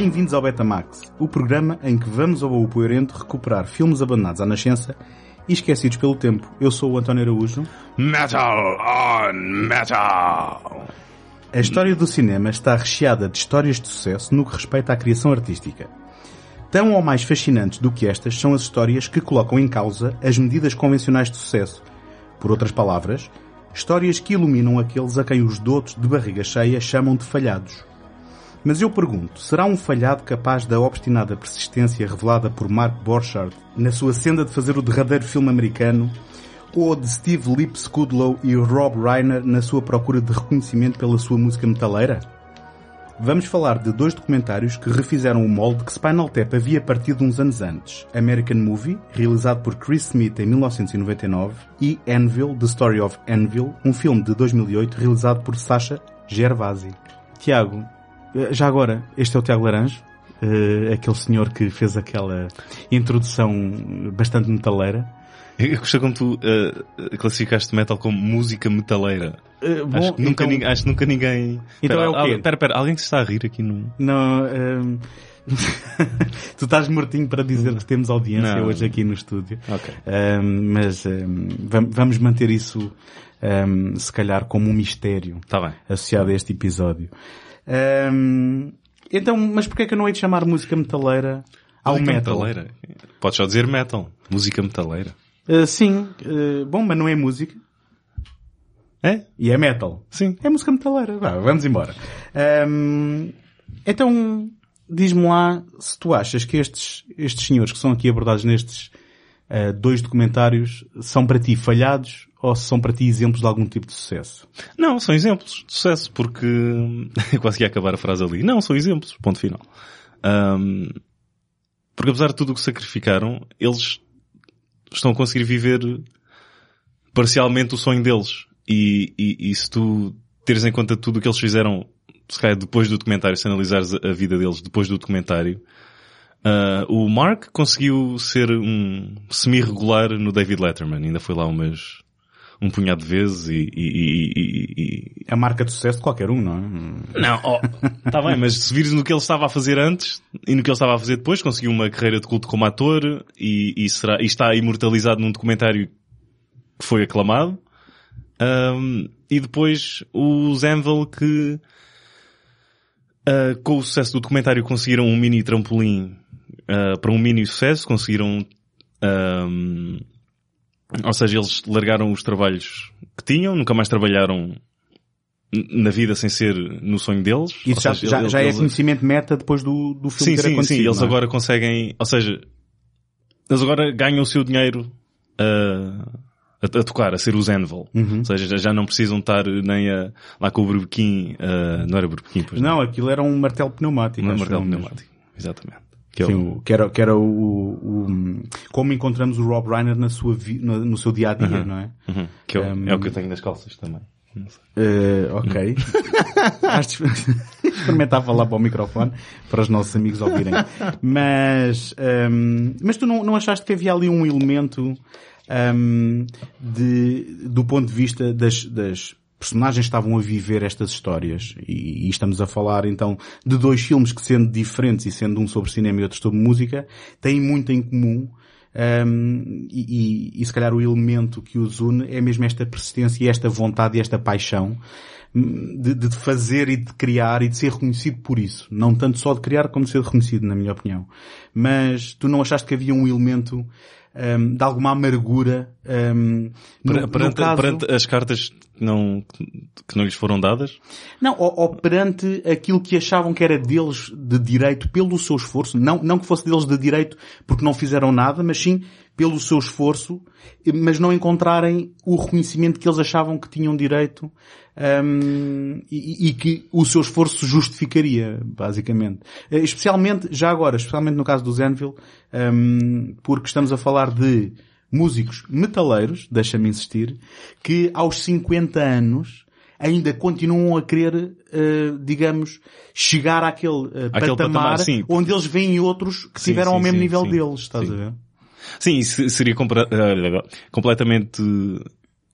Bem-vindos ao Betamax, o programa em que vamos ao baú recuperar filmes abandonados à nascença e esquecidos pelo tempo. Eu sou o António Araújo. Metal on Metal! A história do cinema está recheada de histórias de sucesso no que respeita à criação artística. Tão ou mais fascinantes do que estas são as histórias que colocam em causa as medidas convencionais de sucesso. Por outras palavras, histórias que iluminam aqueles a quem os dotos de barriga cheia chamam de falhados. Mas eu pergunto, será um falhado capaz da obstinada persistência revelada por Mark Borchardt na sua senda de fazer o derradeiro filme americano ou de Steve Lipscudlow e Rob Reiner na sua procura de reconhecimento pela sua música metaleira? Vamos falar de dois documentários que refizeram o molde que Spinal Tap havia partido uns anos antes. American Movie, realizado por Chris Smith em 1999, e Anvil, The Story of Anvil, um filme de 2008 realizado por Sasha Gervasi. Tiago, já agora, este é o Tiago Laranjo, uh, aquele senhor que fez aquela introdução bastante metaleira. Eu gostei como tu uh, classificaste metal como música metaleira. Uh, bom, acho, que nunca, então, ninguém, acho que nunca ninguém... Então pera, é o quê? Espera, espera, alguém se está a rir aqui no... Não, ehm, tu estás mortinho para dizer que temos audiência Não. hoje aqui no estúdio. Ok. Ehm, mas ehm, vam- vamos manter isso, ehm, se calhar, como um mistério bem. associado a este episódio. Ehm, então, mas porquê é que eu não hei de chamar música metaleira ao Música metal? metaleira. Podes só dizer metal. Música metaleira. Uh, sim, uh, bom, mas não é música. É? E é metal. Sim. É música metaleira. Vá, vamos embora. Ahm, então, diz-me lá se tu achas que estes, estes senhores que são aqui abordados nestes ah, dois documentários são para ti falhados ou são para ti exemplos de algum tipo de sucesso? Não, são exemplos de sucesso, porque... Eu quase que ia acabar a frase ali. Não, são exemplos. Ponto final. Ahm, porque apesar de tudo o que sacrificaram, eles estão a conseguir viver parcialmente o sonho deles. E, e, e se tu teres em conta tudo o que eles fizeram, se calhar depois do documentário, se analisares a vida deles depois do documentário, ah, o Mark conseguiu ser um semi-regular no David Letterman. Ainda foi lá umas, um punhado de vezes e, e- e- e- É a marca de sucesso de qualquer um, não é? não, oh, tá bem, mas se vires no que ele estava a fazer antes e no que ele estava a fazer depois, conseguiu uma carreira de culto como ator e, e será, e está imortalizado num documentário que foi aclamado. Ahm, e depois os Anvil que, ah, com o sucesso do documentário conseguiram um mini trampolim ah, para um mini sucesso, conseguiram, ahm, ou seja, eles largaram os trabalhos que tinham, nunca mais trabalharam na vida sem ser no sonho deles. Isso já, seja, já, eles- já é eles- conhecimento meta depois do, do filme Sim, ter sim, acontecido. sim. Eles não é? agora conseguem, ou seja, eles agora ganham o seu dinheiro a, a tocar, a ser os Anvil. Uhum. Ou seja, já, não precisam estar nem a, lá com o berbequim, ah, não era berbequim, pois Não, aquilo era um martelo pneumático. não é acho martelo pneumático. Exatamente. Que é Sim, o- que era, que era o, o- como encontramos o Rob Reiner na sua vi- no, no seu dia a dia, não é? Uhum. Que é, o, Um, é o que eu tenho nas calças também. Eh, ok. De experimentar falar para o microfone para os nossos amigos ouvirem. Mas, ehm, mas tu não, não achaste que havia ali um elemento ehm, de, do ponto de vista das, das personagens estavam a viver estas histórias e, e estamos a falar então de dois filmes que sendo diferentes e sendo um sobre cinema e outro sobre música têm muito em comum um, e, e, e se calhar o elemento que os une é mesmo esta persistência e esta vontade e esta paixão hum, de, de fazer e de criar e de ser reconhecido por isso. Não tanto só de criar como de ser reconhecido, na minha opinião. Mas tu não achaste que havia um elemento hum, de alguma amargura no, Per- no perante, caso- perante as cartas que não, que não lhes foram dadas, Não, ou, ou perante aquilo que achavam que era deles de direito pelo seu esforço, não, não que fosse deles de direito porque não fizeram nada, mas sim pelo seu esforço, mas não encontrarem o reconhecimento que eles achavam que tinham direito hum, e, e que o seu esforço justificaria, basicamente. Eh, Especialmente, já agora, especialmente no caso do Zenville, hum, porque estamos a falar de músicos metaleiros, deixa-me insistir, que aos 50 anos ainda continuam a querer, eh, digamos, chegar àquele, Àquele patamar, patamar, onde eles veem outros que Sim, estiveram ao sim, mesmo sim, nível deles, estás a ver? Sim, isso seria eh, completamente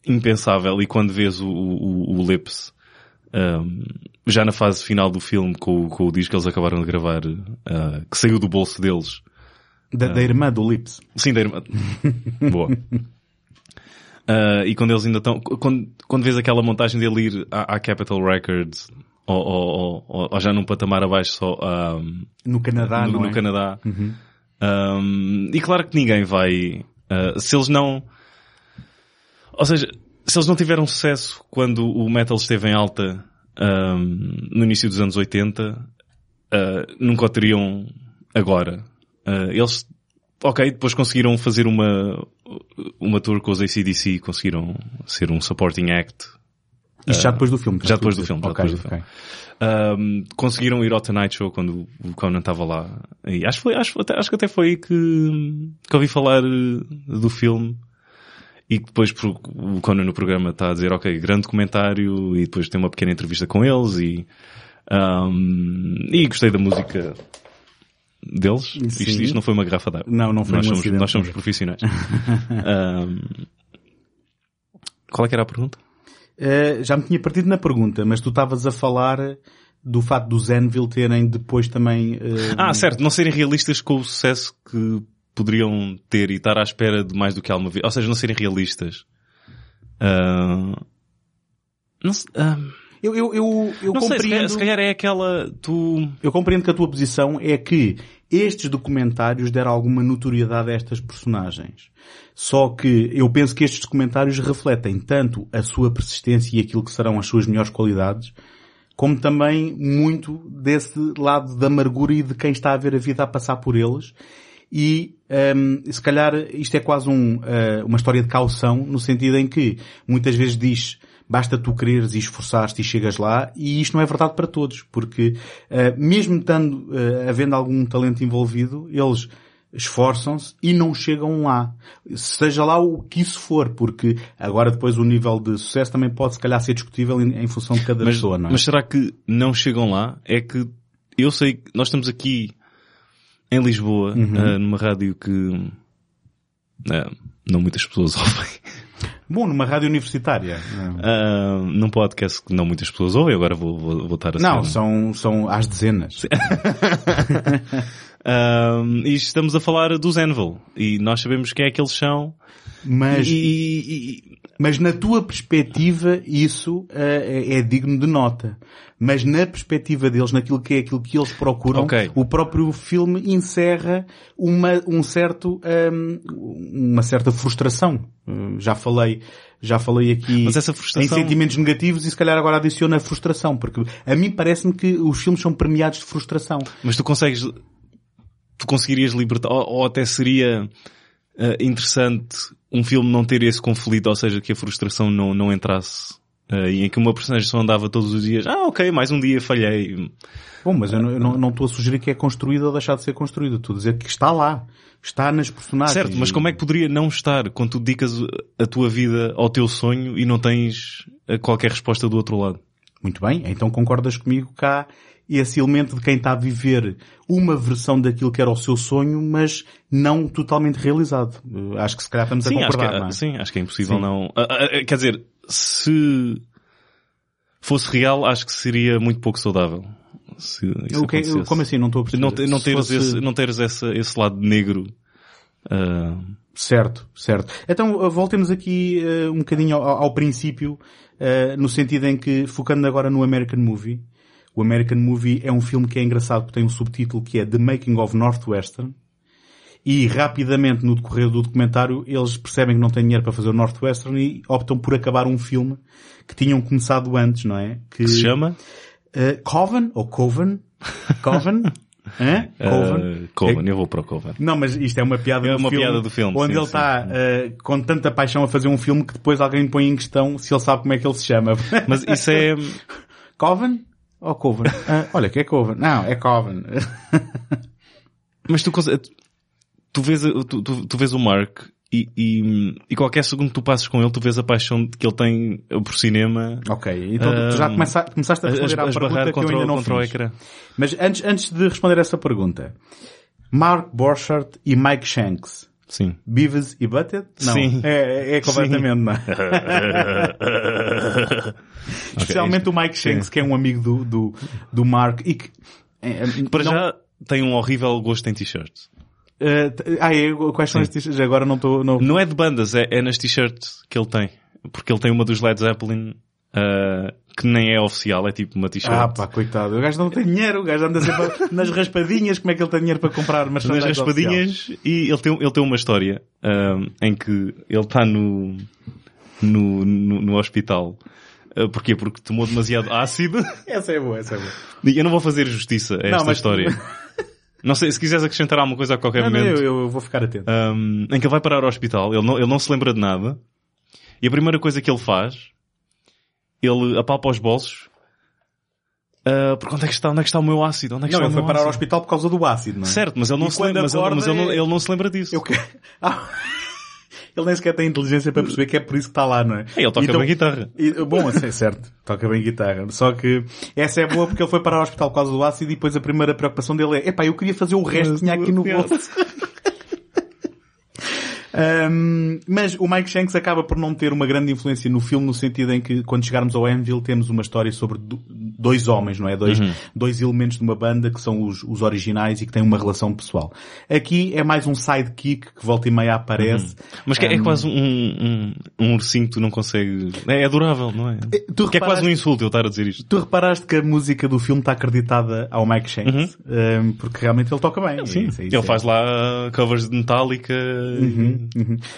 impensável. E quando vês o, o, o Lips um, já na fase final do filme, com, com o disco que eles acabaram de gravar, uh, que saiu do bolso deles. Da, da irmã do Lips. Sim, da irmã. Boa. Uh, e quando eles ainda estão, quando, quando vês aquela montagem dele ir à, à Capitol Records, ou, ou, ou, ou, já num patamar abaixo só, um, no Canadá, no, não no é? Canadá. Um, e claro que ninguém vai, uh, se eles não, ou seja, se eles não tiveram sucesso quando o metal esteve em alta um, no início dos anos 80, uh, nunca o teriam agora. Uh, eles, ok, depois conseguiram fazer uma, uma tour com os ACDC, conseguiram ser um supporting act. Isto já depois do filme. Já depois do filme, já Ok, depois do ok. Um, conseguiram ir ao Tonight Show quando o Conan estava lá. E acho, que foi, acho, até, acho que até foi aí que, que ouvi falar eh, do filme. E depois o Conan no programa está a dizer, ok, grande comentário, e depois tem uma pequena entrevista com eles, e, um, e gostei da música deles. Isto, isto não foi uma garrafa d'água. Não, não foi nós um somos, acidente. nós somos profissionais. Um, qual é que era a pergunta? Eh, já me tinha partido na pergunta, mas tu estavas a falar do facto dos Anvil terem depois também... eh, Ah, certo, não serem realistas com o sucesso que poderiam ter e estar à espera de mais do que alguma vez. Ou seja, não serem realistas. Ah, não, se- ah, Eu, eu, eu, eu não sei, se compreendo... calhar, se calhar é aquela, tu, Eu compreendo que a tua posição é que estes documentários deram alguma notoriedade a estas personagens. Só que eu penso que estes documentários refletem tanto a sua persistência e aquilo que serão as suas melhores qualidades, como também muito desse lado da amargura e de quem está a ver a vida a passar por eles. E hum, se calhar isto é quase um, eh, uma história de caução, no sentido em que muitas vezes diz basta tu quereres e esforçaste e chegas lá, e isto não é verdade para todos, porque eh, mesmo estando, eh, havendo algum talento envolvido, eles esforçam-se e não chegam lá. Seja lá o que isso for, porque agora depois o nível de sucesso também pode se calhar ser discutível em, em função de cada mas, pessoa, não é? mas será que não chegam lá? É que eu sei que nós estamos aqui em Lisboa, ah, numa rádio que ah, não muitas pessoas ouvem. Bom, numa rádio universitária. Ah, num podcast que não muitas pessoas ouvem, agora vou, vou, estar a Não, ser- são, são às dezenas. Um, e estamos a falar dos Anvil. E nós sabemos quem é que eles são. Mas, E, e- mas na tua perspectiva, isso eh, é, é digno de nota. Mas na perspectiva deles, naquilo que é aquilo que eles procuram, Ok. o próprio filme encerra uma, um certo, hum, uma certa frustração. Hum, Já falei, já falei aqui essa em frustração- sentimentos negativos e se calhar agora adiciona a frustração, porque a mim parece-me que os filmes são premiados de frustração. mas tu consegues, tu conseguirias libertar, ou, ou até seria ah, interessante um filme não ter esse conflito, ou seja, que a frustração não, não entrasse. ah, e em que uma personagem só andava todos os dias, ah ok, mais um dia falhei. Bom, mas eu não, estou a sugerir que é construído ou deixar de ser construído. Estou a dizer que está lá. Está nas personagens. Certo, mas como é que poderia não estar quando tu dedicas a tua vida ao teu sonho e não tens ah, qualquer resposta do outro lado? Muito bem, então concordas comigo que há esse elemento de quem está a viver uma versão daquilo que era o seu sonho, mas não totalmente realizado. Uh, Acho que se calhar estamos Sim, a acho que, concordar, é- é? sim, acho que é impossível Sim. não. Ah, ah, ah, quer dizer, se fosse real, acho que seria muito pouco saudável. Se isso O que- acontecesse. como assim? Não estou a perceber. Não, não teres, fosse- esse, não teres essa, esse lado negro. ah, Certo, certo. Então uh, voltemos aqui uh, um bocadinho ao, ao princípio, uh, no sentido em que, focando agora no American Movie, o American Movie é um filme que é engraçado porque tem um subtítulo que é The Making of Northwestern, e rapidamente no decorrer do documentário eles percebem que não têm dinheiro para fazer o Northwestern e optam por acabar um filme que tinham começado antes, não é? que se chama? Uh, Coven, ou Coven? Coven? Hã? Coven? Ah, Coven, eu vou para o Coven. Não, mas isto é uma piada É do uma filme. piada do filme, Onde sim, ele sim. está eh, com tanta paixão a fazer um filme que depois alguém põe em questão se ele sabe como é que ele se chama. Mas isso é. Coven? Ou Coven? Ah, olha, que é Coven? Não, é Coven. Mas tu, tu, vês, tu, tu, tu vês o Mark e, e, e qualquer segundo que tu passes com ele, tu vês a paixão que ele tem por cinema. ok, então tu já Ahm, começa, começaste a responder à a pergunta que eu ainda não fiz. ecrã. Mas antes, antes de responder essa pergunta, Mark Borchardt e Mike Shanks Sim. Beavis e Butthead? Não. Sim. É, é completamente, não. Especialmente o Mike Shanks, Sim. que é um amigo do, do, do Mark e que... é, Para não- já tem um horrível gosto em t-shirts. t- ah, é, quais são Sim. estes? Agora não estou... Não... Não é de bandas, é, é nas t-shirts que ele tem. Porque ele tem uma dos Led Zeppelin ah, que nem é oficial, é tipo uma t-shirt. Ah pá, coitado. O gajo não tem dinheiro, o gajo anda sempre nas raspadinhas. Como é que ele tem dinheiro para comprar nas raspadinhas e ele tem, ele tem uma história ah, em que ele está no, no, no, no hospital. Ah, porquê? Porque tomou demasiado ácido. oficial? Essa é boa, essa é boa. E eu não vou fazer justiça a Não, esta mas- história. Não sei, se quiseres acrescentar alguma coisa a qualquer Não, não, momento. eu, eu vou ficar atento. um, em que ele vai parar ao hospital, ele não, ele não se lembra de nada, e a primeira coisa que ele faz, ele apalpa os bolsos, ah, porque onde é que está, onde é que está o meu ácido? Onde é que não, está ele o foi parar ao ácido? hospital por causa do ácido, não é? Certo, mas ele não, E se lembra, mas, ele, mas ele, não, é- ele não se lembra disso. Eu que... Ah, ele nem sequer tem inteligência para perceber que é por isso que está lá, não é? Ele toca Então- bem guitarra. E, bom, assim, certo, toca bem guitarra. Só que essa é boa porque ele foi parar ao hospital por causa do ácido e depois a primeira preocupação dele é epá, eu queria fazer o resto que tinha aqui no bolso. Um, mas o Mike Shanks acaba por não ter uma grande influência no filme no sentido em que quando chegarmos ao Anvil temos uma história sobre do- dois homens, não é? Dois, dois elementos de uma banda que são os, os originais e que têm uma relação pessoal. Aqui é mais um sidekick que volta e meia aparece. Mas que é, é quase um, um, um ursinho que tu não consegues... É, é adorável, não é? tu que é quase um insulto eu estar a dizer isto. Tu reparaste que a música do filme está acreditada ao Mike Shanks, um, porque realmente ele toca bem. Uhum. Sim, Isso- isso ele é- faz lá covers de Metallica. Uhum.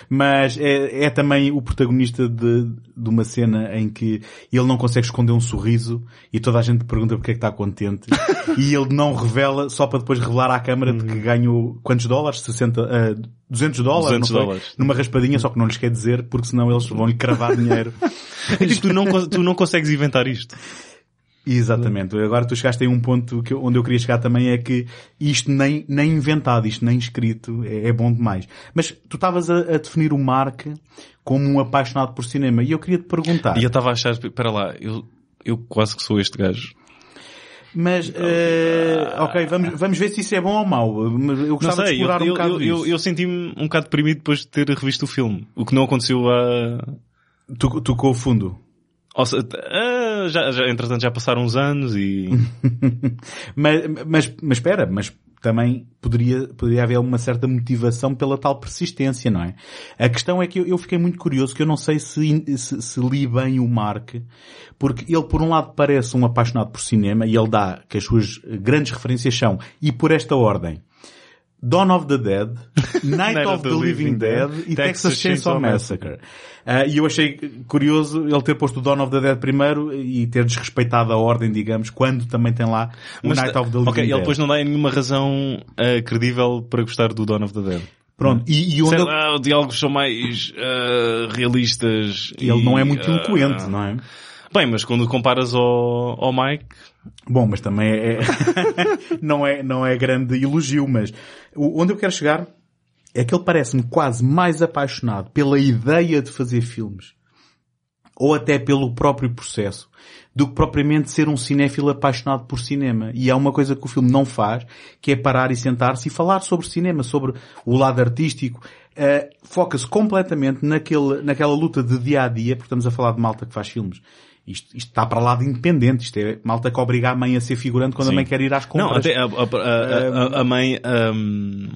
Mas é, é também o protagonista de, de uma cena em que ele não consegue esconder um sorriso e toda a gente pergunta porque é que está contente e ele não revela só para depois revelar à câmara de que ganhou quantos dólares? 60, ah, 200 dólares? 200 não foi? dólares. Numa raspadinha, só que não lhes quer dizer porque senão eles vão lhe cravar dinheiro. É tu não, tu não consegues inventar isto. Exatamente. Agora tu chegaste a um ponto que, eu- onde eu queria chegar também é que isto nem, nem inventado, isto nem escrito é, é bom demais. Mas tu estavas a, a definir o Mark como um apaixonado por cinema e eu queria te perguntar. E eu estava a achar, espera lá, eu, eu quase que sou este gajo. Mas, eh, ok, vamos, vamos ver se isso é bom ou mau. Eu gostava de sei, eu, explorar um eu, bocado eu, eu, isso. eu senti-me um bocado deprimido depois de ter revisto o filme. O que não aconteceu a... Tu, tocou o fundo. Ou seja, ah, já, já, entretanto já passaram uns anos e... Mas, mas, mas espera, mas também poderia, poderia haver uma certa motivação pela tal persistência, não é? A questão é que eu, eu fiquei muito curioso, que eu não sei se, se, se li bem o Mark, porque ele por um lado parece um apaixonado por cinema e ele dá que as suas grandes referências são, e por esta ordem, Dawn of the Dead, Night of the Living Dead e Texas Chainsaw Massacre. Ah, E eu achei curioso ele ter posto o Dawn of the Dead primeiro e ter desrespeitado a ordem, digamos, quando também tem lá o Mas, Night of the Living ok, Dead. ele depois não dá nenhuma razão ah, credível para gostar do Dawn of the Dead. Pronto, e, e onde Sei lá, os diálogos são mais ah, realistas. ele não é muito eloquente, não é? Bem, mas quando comparas ao, ao Mike, Bom, mas também é, não é, não é grande elogio, mas onde eu quero chegar é que ele parece-me quase mais apaixonado pela ideia de fazer filmes ou até pelo próprio processo do que propriamente ser um cinéfilo apaixonado por cinema. E há uma coisa que o filme não faz, que é parar e sentar-se e falar sobre cinema, sobre o lado artístico. Uh, Foca-se completamente naquele, naquela luta de dia a dia, porque estamos a falar de malta que faz filmes. Isto, isto está para lá de independente. Isto é malta que obriga a mãe a ser figurante quando Sim. a mãe quer ir às compras. Não, até a, a- a- a- a mãe ahm,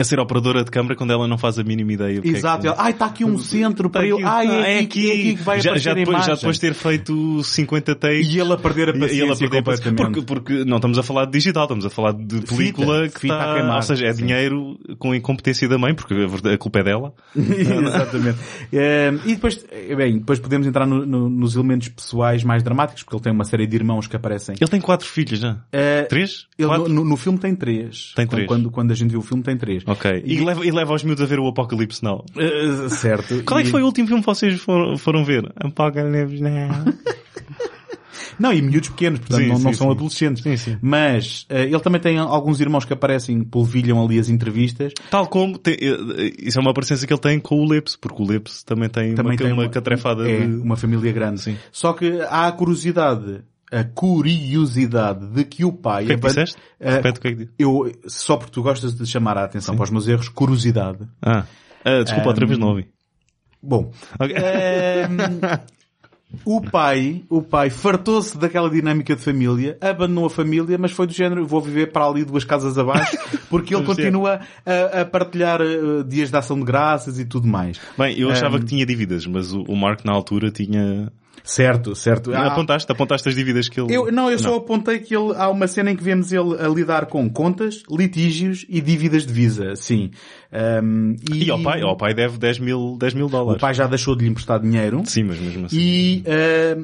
a ser operadora de câmara quando ela não faz a mínima ideia. o que é que- Exato. Ai, está aqui um centro para Tá aqui, Ai, tá, é, aqui, é aqui que vai já, já depois, já depois de ter feito 50 takes. E ele a perder a e- e paciência ele a perder completamente. Porque, porque não estamos a falar de digital, estamos a falar de película que fita a está, queimar, ou seja, é sim. dinheiro com incompetência da mãe, porque a culpa é dela. Exatamente. Eh, e depois, eh, bem, depois podemos entrar no- no- nos elementos pessoais mais dramáticos, porque ele tem uma série de irmãos que aparecem. Ele tem quatro filhos já. Eh, Três? ele no, no filme tem três. Tem três. Quando, quando a gente viu o filme tem três. Ok. E, leva, e leva os miúdos a ver o Apocalipse Now. Eh, certo. Qual é que E- foi o último filme que vocês foram, foram ver? Apocalipse Now. Não, e miúdos pequenos, portanto Sim, não, não sim, são sim. adolescentes. Sim, sim. Mas eh, ele também tem alguns irmãos que aparecem, polvilham ali as entrevistas. Tal como, tem- isso é uma parecência que ele tem com o Lips, porque o Lips também tem Também uma, tem uma catrefada é, de... uma família grande. Sim. Só que há a curiosidade a curiosidade de que o pai... O que é que disseste? Ah, Repete o que é que disse. eu, só porque tu gostas de chamar a atenção para os meus erros, curiosidade. Ah, Ah, desculpa, outra vez não ouvi. Bom, Ok. Ehm, o pai, o pai fartou-se daquela dinâmica de família, abandonou a família, mas foi do género, vou viver para ali duas casas abaixo, porque ele continua a, a partilhar eh, dias de ação de graças e tudo mais. Bem, eu achava Ehm, que tinha dívidas, mas o, o Mark na altura tinha... Certo, certo. Ah, Apontaste, apontaste as dívidas que ele... eu, não, eu só apontei que ele, há uma cena em que vemos ele a lidar com contas, litígios e dívidas de visa, sim. Ehm, E ao pai, ao pai deve 10 mil, 10 mil o dólares. pai já deixou de lhe emprestar dinheiro. Sim, mas mesmo assim. E, eh,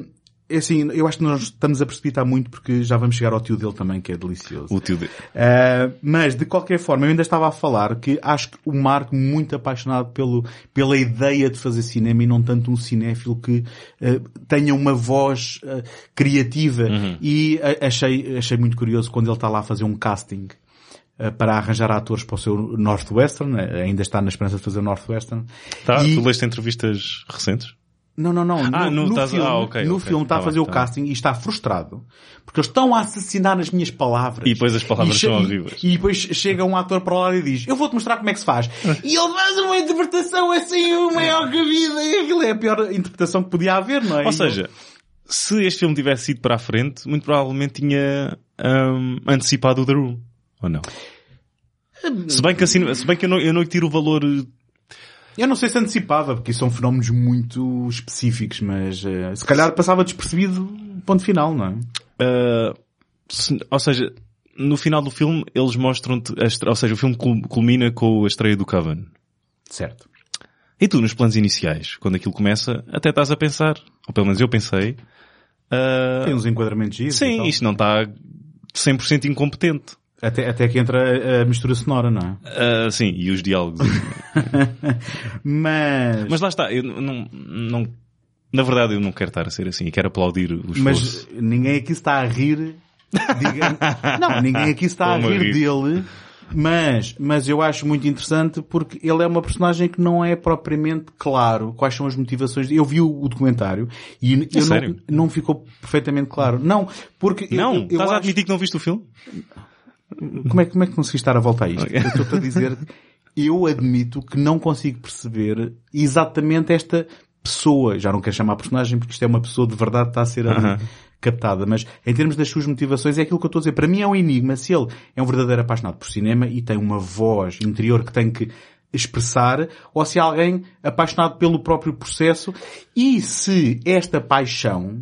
é assim, eu acho que nós estamos a precipitar muito porque já vamos chegar ao tio dele também, que é delicioso. O tio dele. Eh, mas, de qualquer forma, eu ainda estava a falar que acho que o Marco muito apaixonado pelo, pela ideia de fazer cinema e não tanto um cinéfilo que eh, tenha uma voz eh, criativa. E eh, achei, achei muito curioso quando ele está lá a fazer um casting para arranjar atores para o seu Northwestern, eh, ainda está na esperança de fazer o Northwestern. Tá, E- tu leste entrevistas recentes? Não, não, não. Ah, no, no- estás- filme, ah, ok, no ok. filme está Tá a fazer bem, o tá casting e está frustrado. Porque eles estão a assassinar as minhas palavras. E depois as palavras E são e- horríveis. E, depois chega um ator para lá e diz, eu vou-te mostrar como é que se faz. e ele faz uma interpretação assim, o maior que a vida. E aquilo é a pior interpretação que podia haver, não é? Ou E seja, se este filme tivesse ido para a frente, muito provavelmente tinha hum, antecipado o The Room. Ou não? Se bem que assim, se bem que eu não, eu não tiro o valor eu, não sei se antecipava, porque são fenómenos muito específicos, mas eh, se calhar passava despercebido ponto final, não é? Uh, se- ou seja, no final do filme eles mostram-te, ou seja, o filme cul- culmina com a estreia do Coven. Certo. E tu, nos planos iniciais, quando aquilo começa, até estás a pensar, ou pelo menos eu pensei, uh, Tem uns enquadramentos e sim, isto não está 100% incompetente. Até, até que entra a, a mistura sonora, não é? Uh, sim, e os diálogos. Mas... Mas lá está, eu não, não, na verdade eu não quero estar a ser assim, eu quero aplaudir o esforço. Mas ninguém aqui está a rir. diga- não, ninguém aqui está a a rir rir. dele. Mas, mas eu acho muito interessante porque ele é uma personagem que não é propriamente claro quais são as motivações. Eu vi o, documentário e eu não, não ficou perfeitamente claro. Não, porque não, eu, eu estás a acho- admitir que não viste o filme? Como é, como é que consegui estar a voltar a isto? Ok. Eu estou a dizer, eu admito que não consigo perceber exatamente esta pessoa. Já não quero chamar personagem porque isto é uma pessoa de verdade que está a ser ali Aham. captada. Mas em termos das suas motivações é aquilo que eu estou a dizer. Para mim é um enigma se ele é um verdadeiro apaixonado por cinema e tem uma voz interior que tem que expressar ou se é alguém apaixonado pelo próprio processo e se esta paixão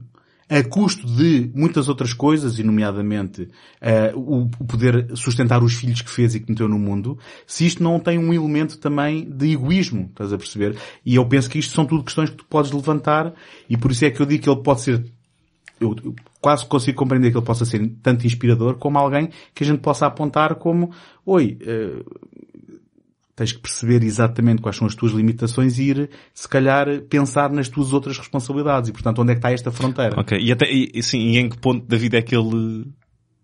a custo de muitas outras coisas, e nomeadamente eh, o, o poder sustentar os filhos que fez e que meteu no mundo, se isto não tem um elemento também de egoísmo, estás a perceber? E eu penso que isto são tudo questões que tu podes levantar, e por isso é que eu digo que ele pode ser, eu, eu quase consigo compreender que ele possa ser tanto inspirador como alguém que a gente possa apontar como, oi, eh, tens que perceber exatamente quais são as tuas limitações e ir, se calhar, pensar nas tuas outras responsabilidades. E, portanto, onde é que está esta fronteira? Ok, e até, e, sim, e em que ponto da vida é que ele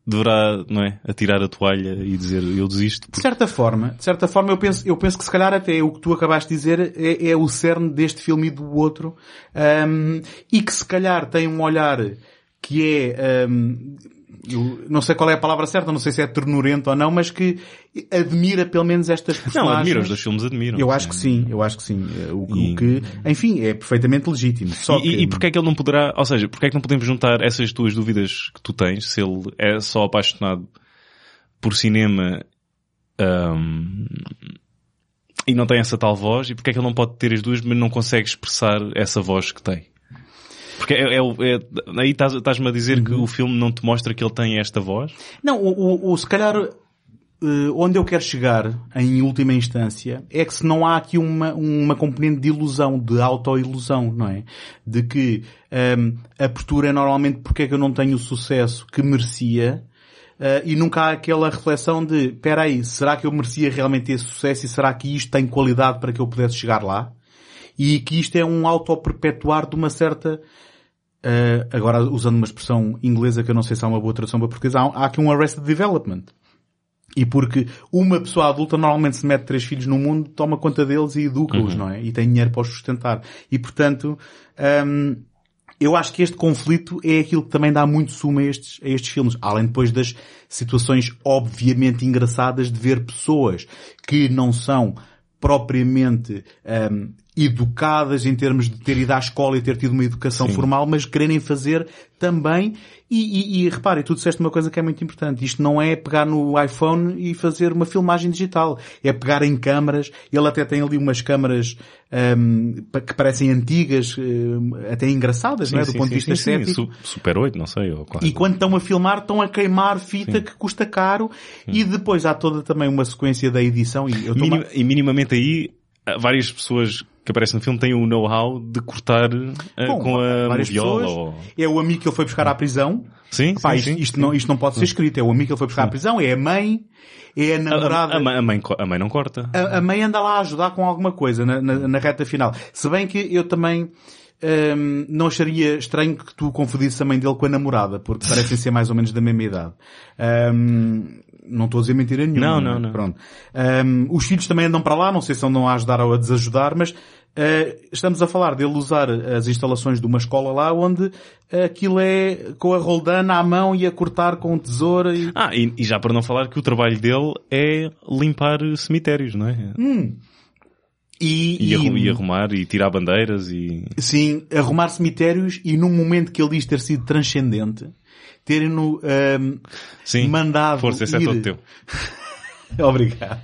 deverá, não é, atirar a toalha e dizer eu desisto? De certa forma, de certa forma eu penso, eu penso que se calhar até o que tu acabaste de dizer é, é o cerne deste filme e do outro, Ahm, e que se calhar tem um olhar que é, ahm, eu não sei qual é a palavra certa, não sei se é ternurento ou não, mas que admira pelo menos estas Não, personagens. admiro, os dois filmes admiram. Eu acho que sim, eu acho que sim. O, que- E- o que, enfim, é perfeitamente legítimo. Só e, que... e, porquê é que ele não poderá, ou seja, porquê é que não podemos juntar essas tuas dúvidas que tu tens, se ele é só apaixonado por cinema ahm, e não tem essa tal voz, e porquê é que ele não pode ter as duas, mas não consegue expressar essa voz que tem? Porque é, é, é- aí estás- estás-me a dizer que o filme não te mostra que ele tem esta voz? Não, o, o, o- se calhar eh, onde eu quero chegar, em última instância, é que se não há aqui uma, uma componente de ilusão, de autoilusão, não é? De que ehm, a postura é normalmente porque é que eu não tenho o sucesso que merecia, eh, e nunca há aquela reflexão de, espera aí, será que eu merecia realmente esse sucesso e será que isto tem qualidade para que eu pudesse chegar lá? E que isto é um auto-perpetuar de uma certa Uh, agora usando uma expressão inglesa que eu não sei se há uma boa tradução para português, há, há aqui um arrested development. E porque uma pessoa adulta normalmente se mete três filhos no mundo, toma conta deles e educa-os, não é? E tem dinheiro para os sustentar. E portanto, hum, eu acho que este conflito é aquilo que também dá muito sumo a estes, a estes filmes. Além depois das situações obviamente engraçadas de ver pessoas que não são propriamente um, educadas em termos de ter ido à escola e ter tido uma educação Sim. formal, mas quererem fazer também. E, e, e repare, tu disseste uma coisa que é muito importante. Isto não é pegar no iPhone e fazer uma filmagem digital. É pegar em câmaras. Ele até tem ali umas câmaras um, que parecem antigas, um, até engraçadas, não é? Do ponto de vista sim, sim. estético. Su- Super 8, não sei. Ou quase. E quando estão a filmar, estão a queimar fita que custa caro. E depois há toda também uma sequência da edição. E Minim- E minimamente aí, várias pessoas que aparecem no filme têm o know-how de cortar ah, Bom, com a várias pessoas. Ou... É o amigo que ele foi buscar à prisão. Sim, Pá, sim, isto, sim. isto não, isto não pode ser escrito. É o amigo que ele foi buscar à prisão. É a mãe. É a namorada. a- a mãe- a mãe, a mãe não corta. A, a mãe anda lá a ajudar com alguma coisa na, na, na reta final. Se bem que eu também hum, não acharia estranho que tu confundisses a mãe dele com a namorada, porque parecem ser mais ou menos da mesma idade. Hum, não estou a dizer mentira nenhuma. Não, não, é? não. Pronto. Hum, os filhos também andam para lá, não sei se andam a ajudar ou a desajudar, mas eh, estamos a falar dele usar as instalações de uma escola lá onde aquilo é com a roldana à mão e a cortar com tesoura e... Ah, e, e já para não falar que o trabalho dele é limpar cemitérios, não é? E, E, arru- e arrumar e tirar bandeiras e... Sim, arrumar cemitérios e num momento que ele diz ter sido transcendente, terem-no ahm, Sim. mandado Força, esse é ir... todo teu. Obrigado.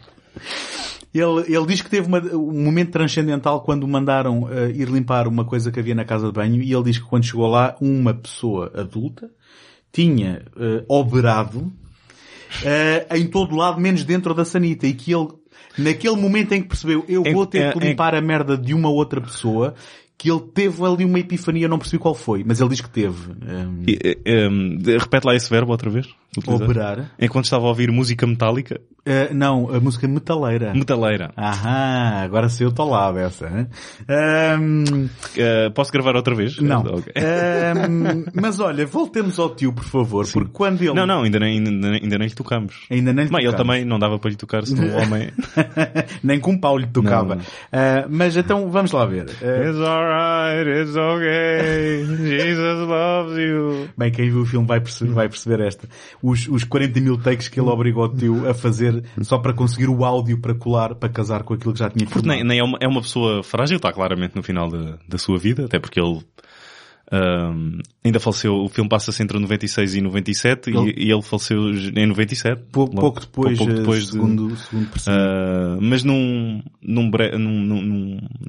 Ele, ele diz que teve uma- um momento transcendental quando mandaram ah, ir limpar uma coisa que havia na casa de banho e ele diz que quando chegou lá, uma pessoa adulta tinha ah, oberado ah, em todo lado, menos dentro da sanita e que ele, naquele momento em que percebeu, eu É- vou ter que é- é- limpar a merda de uma outra pessoa, que ele teve ali uma epifania, eu não percebi qual foi, mas ele diz que teve. ah, E, eh, em, de- repete lá esse verbo outra vez. oberar. Enquanto estava a ouvir música metálica, Ah, não, a música metaleira. metaleira. Aham, agora sei eu ao lado essa. hein? Ahm, Eh, posso gravar outra vez? não. Ok. Ahm, mas olha, voltemos ao tio, por favor, porque quando ele... Não, não, ainda nem, ainda, ainda nem lhe tocamos. Ainda nem lhe Mas ele também não dava para lhe tocar se o homem... Nem com um pau lhe tocava. Não. Ah, mas então, vamos lá ver. It's alright, it's okay, Jesus loves you. Bem, quem viu o filme vai perceber, vai perceber esta. Os, os 40 mil takes que ele obrigou o tio a fazer só para conseguir o áudio para colar, para casar com aquilo que já tinha Porque filmado. nem, nem é, uma, é uma pessoa frágil, está claramente no final da, da sua vida, até porque ele ahm, ainda faleceu, o filme passa-se entre 96 e 97 e- Ele- e, ele faleceu em 97. Pou- logo- pouco depois, pouco eh, depois de- segundo, segundo percebi. Ah, mas num, num, bre- num, num,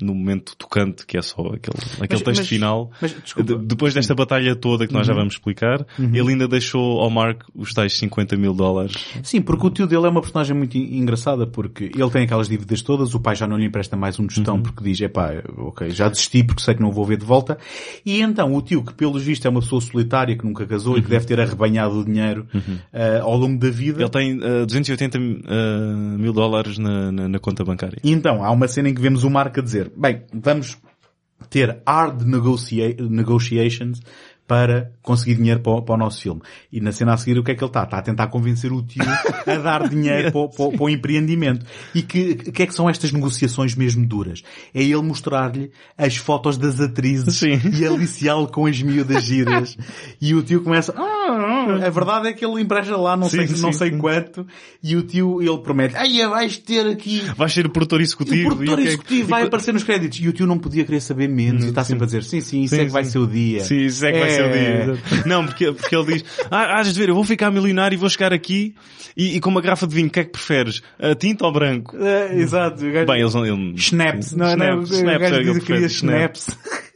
num- momento tocante que é só aquele, aquele texto mas- final. mas, de- depois desta batalha toda que nós Uhum. já vamos explicar, ele ainda deixou ao Mark os tais 50 mil dólares. Sim, porque o tio dele é uma personagem muito en- engraçada porque ele tem aquelas dívidas todas, o pai já não lhe empresta mais um tostão porque diz, epá, ok, já desisti porque sei que não vou ver de volta. E então o tio, que pelos vistos é uma pessoa solitária, que nunca casou e que deve ter arrebanhado o dinheiro ah, ao longo da vida. Ele tem ah, 280 ah, mil dólares na, na, na conta bancária. E então, há uma cena em que vemos o Mark a dizer, bem, vamos ter hard negotia- negotiations para conseguir dinheiro para o, para o nosso filme. E na cena a seguir o que é que ele está? Está a tentar convencer o tio a dar dinheiro para, o- para para o empreendimento. E que, que é que são estas negociações mesmo duras? É ele mostrar-lhe as fotos das atrizes Sim. e aliciá-lo com as miúdas giras. E o tio começa, ah, a verdade é que ele empresta lá não Sim, sei, não sim, sei sim. quanto. E o tio, ele promete, ai, vais ter aqui Vais ser o produtor e executivo. o produtor e é que- executivo vai e- aparecer nos créditos. E o tio não podia querer saber menos. e está sempre a dizer, sim, sim, isso Sim, é que vai ser o dia. Sim, isso é que vai ser o dia. Não, porque, porque ele diz, ah, has de ver, eu vou ficar milionário e vou chegar aqui e, e com uma garrafa de vinho, o que é que preferes? A tinta ou branco? É, exato. Bem, eles não... Ele... Schnaps. Não, não, o gajo é que queria prefere Schnaps.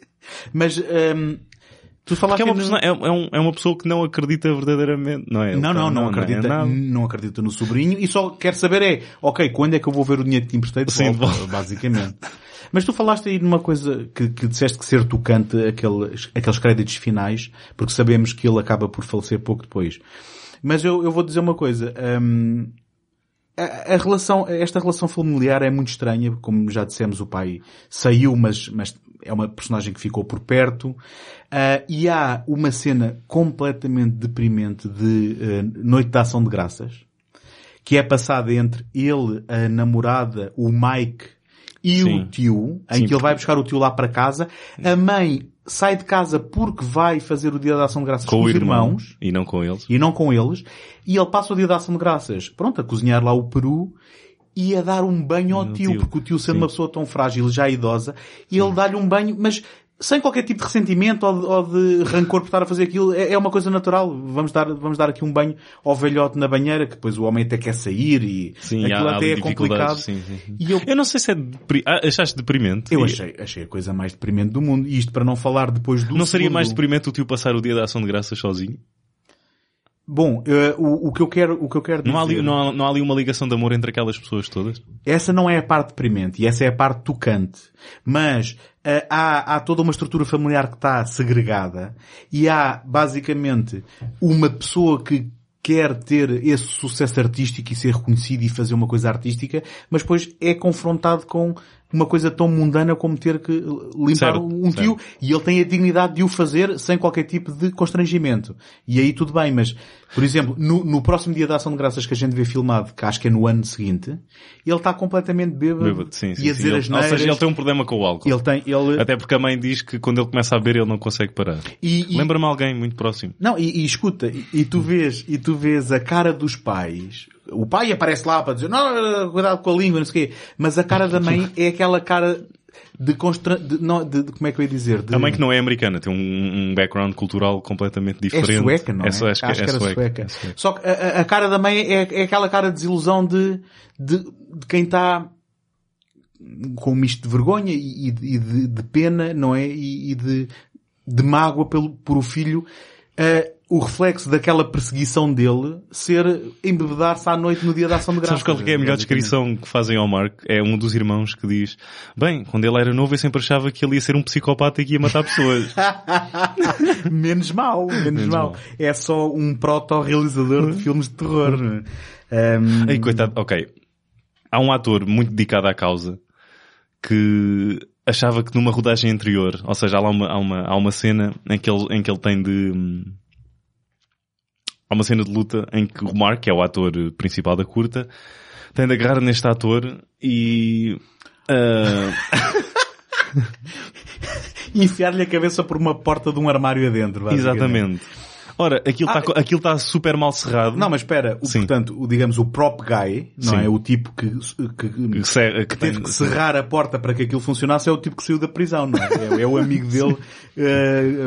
Mas, hum, tu falaste... Porque é uma, persona- é, é um- é uma pessoa que não acredita verdadeiramente, não é? Não, tá- não, não, acredita, é nada. não acredita no sobrinho e só quer saber é, ok, quando é que eu vou ver o dinheiro que te emprestei de Sim, volta. basicamente. Mas tu falaste aí numa coisa que, que disseste que ser tocante aqueles, aqueles créditos finais, porque sabemos que ele acaba por falecer pouco depois. Mas eu, eu vou dizer uma coisa, hum, a, a relação, esta relação familiar é muito estranha, como já dissemos, o pai saiu, mas, mas é uma personagem que ficou por perto. Ah, e há uma cena completamente deprimente de ah, Noite de Ação de Graças, que é passada entre ele, a namorada, o Mike e Sim. o tio, em Sim, que ele vai buscar o tio lá para casa, a mãe sai de casa porque vai fazer o dia da ação de graças com, Com os irmão. irmãos E não com eles. e não com eles, e ele passa o dia da ação de graças, pronto, a cozinhar lá o peru e a dar um banho ao tio, tio. porque o tio sendo Sim. uma pessoa tão frágil, já idosa, e ele dá-lhe um banho, mas sem qualquer tipo de ressentimento ou de, ou de rancor por estar a fazer aquilo, é, é uma coisa natural. Vamos dar, vamos dar aqui um banho ao velhote na banheira, que depois o homem até quer sair e Sim, aquilo há, há até é ali complicado. Sim, sim. E eu, Eu não sei se é depri... ah, achaste deprimente. eu E- achei, achei a coisa mais deprimente do mundo. E isto para não falar depois do Não seria segundo- mais deprimente o tio passar o dia da ação de graças sozinho? Bom, eh, o, o que eu quero, o que eu quero dizer... Não há, ali, não, há, não há ali uma ligação de amor entre aquelas pessoas todas? Essa não é a parte deprimente e essa é a parte tocante. Mas eh, há, há toda uma estrutura familiar que está segregada e há basicamente uma pessoa que quer ter esse sucesso artístico e ser reconhecido e fazer uma coisa artística, mas depois é confrontado com uma coisa tão mundana como ter que limpar Certo, um certo. tio e ele tem a dignidade de o fazer sem qualquer tipo de constrangimento. E aí tudo bem, mas, por exemplo, no, no próximo dia da ação de graças que a gente vê filmado, que acho que é no ano seguinte, ele está completamente bêbado, Bêbado, Sim, sim, e a dizer Ele- as Ou neiras. seja, ele tem um problema com o álcool. Ele tem, ele... Até porque a mãe diz que quando ele começa a beber ele não consegue parar. E, e- Lembra-me alguém muito próximo. Não, e, e escuta, e, e tu vês, e tu vês a cara dos pais. O pai aparece lá para dizer, não, cuidado com a língua, não sei o quê. Mas a cara da mãe é aquela cara de constra... De, não, de, de- como é que eu ia dizer? De... A mãe que não é americana, tem um, um background cultural completamente É diferente. sueca, não é? só- acho que, Acho é que era sueca. sueca. É sueca. Só que a, a- cara da mãe é, é aquela cara de desilusão de, de, de quem está com um misto de vergonha e, e de, de- pena, não é? E, e de, de mágoa pelo, por o filho. eh, o reflexo daquela perseguição dele ser embebedar-se à noite no dia da ação de graças. Sabes qual é a melhor descrição que fazem ao Mark? É um dos irmãos que diz, bem, quando ele era novo eu sempre achava que ele ia ser um psicopata e que ia matar pessoas. menos mal, menos, Menos mal. mal. É só um proto-realizador de filmes de terror. Um, Ei, coitado, ok. Há um ator muito dedicado à causa que achava que numa rodagem anterior, ou seja, há lá uma, há uma, há uma cena em que ele, em que ele tem de, hum, há uma cena de luta em que o Mark, que é o ator principal da curta, tem de agarrar neste ator e, ah, enfiar-lhe a cabeça por uma porta de um armário adentro. exatamente. Ora, aquilo está Ah, aquilo tá super mal cerrado. Não, mas espera, o, Sim. portanto, o, digamos, o prop guy, não Sim. é? O tipo que, que, que, que teve tem- que serrar a porta para que aquilo funcionasse é o tipo que saiu da prisão, não é? É, é o amigo dele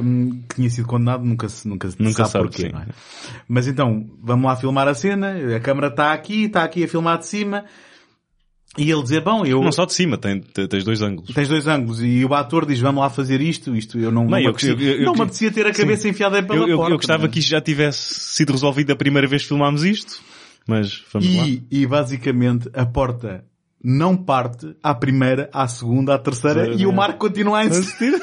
hum, que tinha sido condenado, nunca se, nunca se Nunca sabe sabe, porquê, não é? Mas então, vamos lá filmar a cena, a câmara está aqui, está aqui a filmar de cima, e ele dizer, bom, eu... Não só de cima, tem, tens dois ângulos. Tens dois ângulos e o ator diz vamos lá fazer isto, isto eu não, não, Não, me, apetecia, eu- eu- não me eu- apetecia ter a cabeça enfiada pela Eu, porta. eu gostava não é? que isto já tivesse sido resolvido a primeira vez que filmámos isto, mas vamos lá. E, e basicamente a porta não parte à primeira, à segunda, à terceira Terceira, e o é. Marco continua a insistir.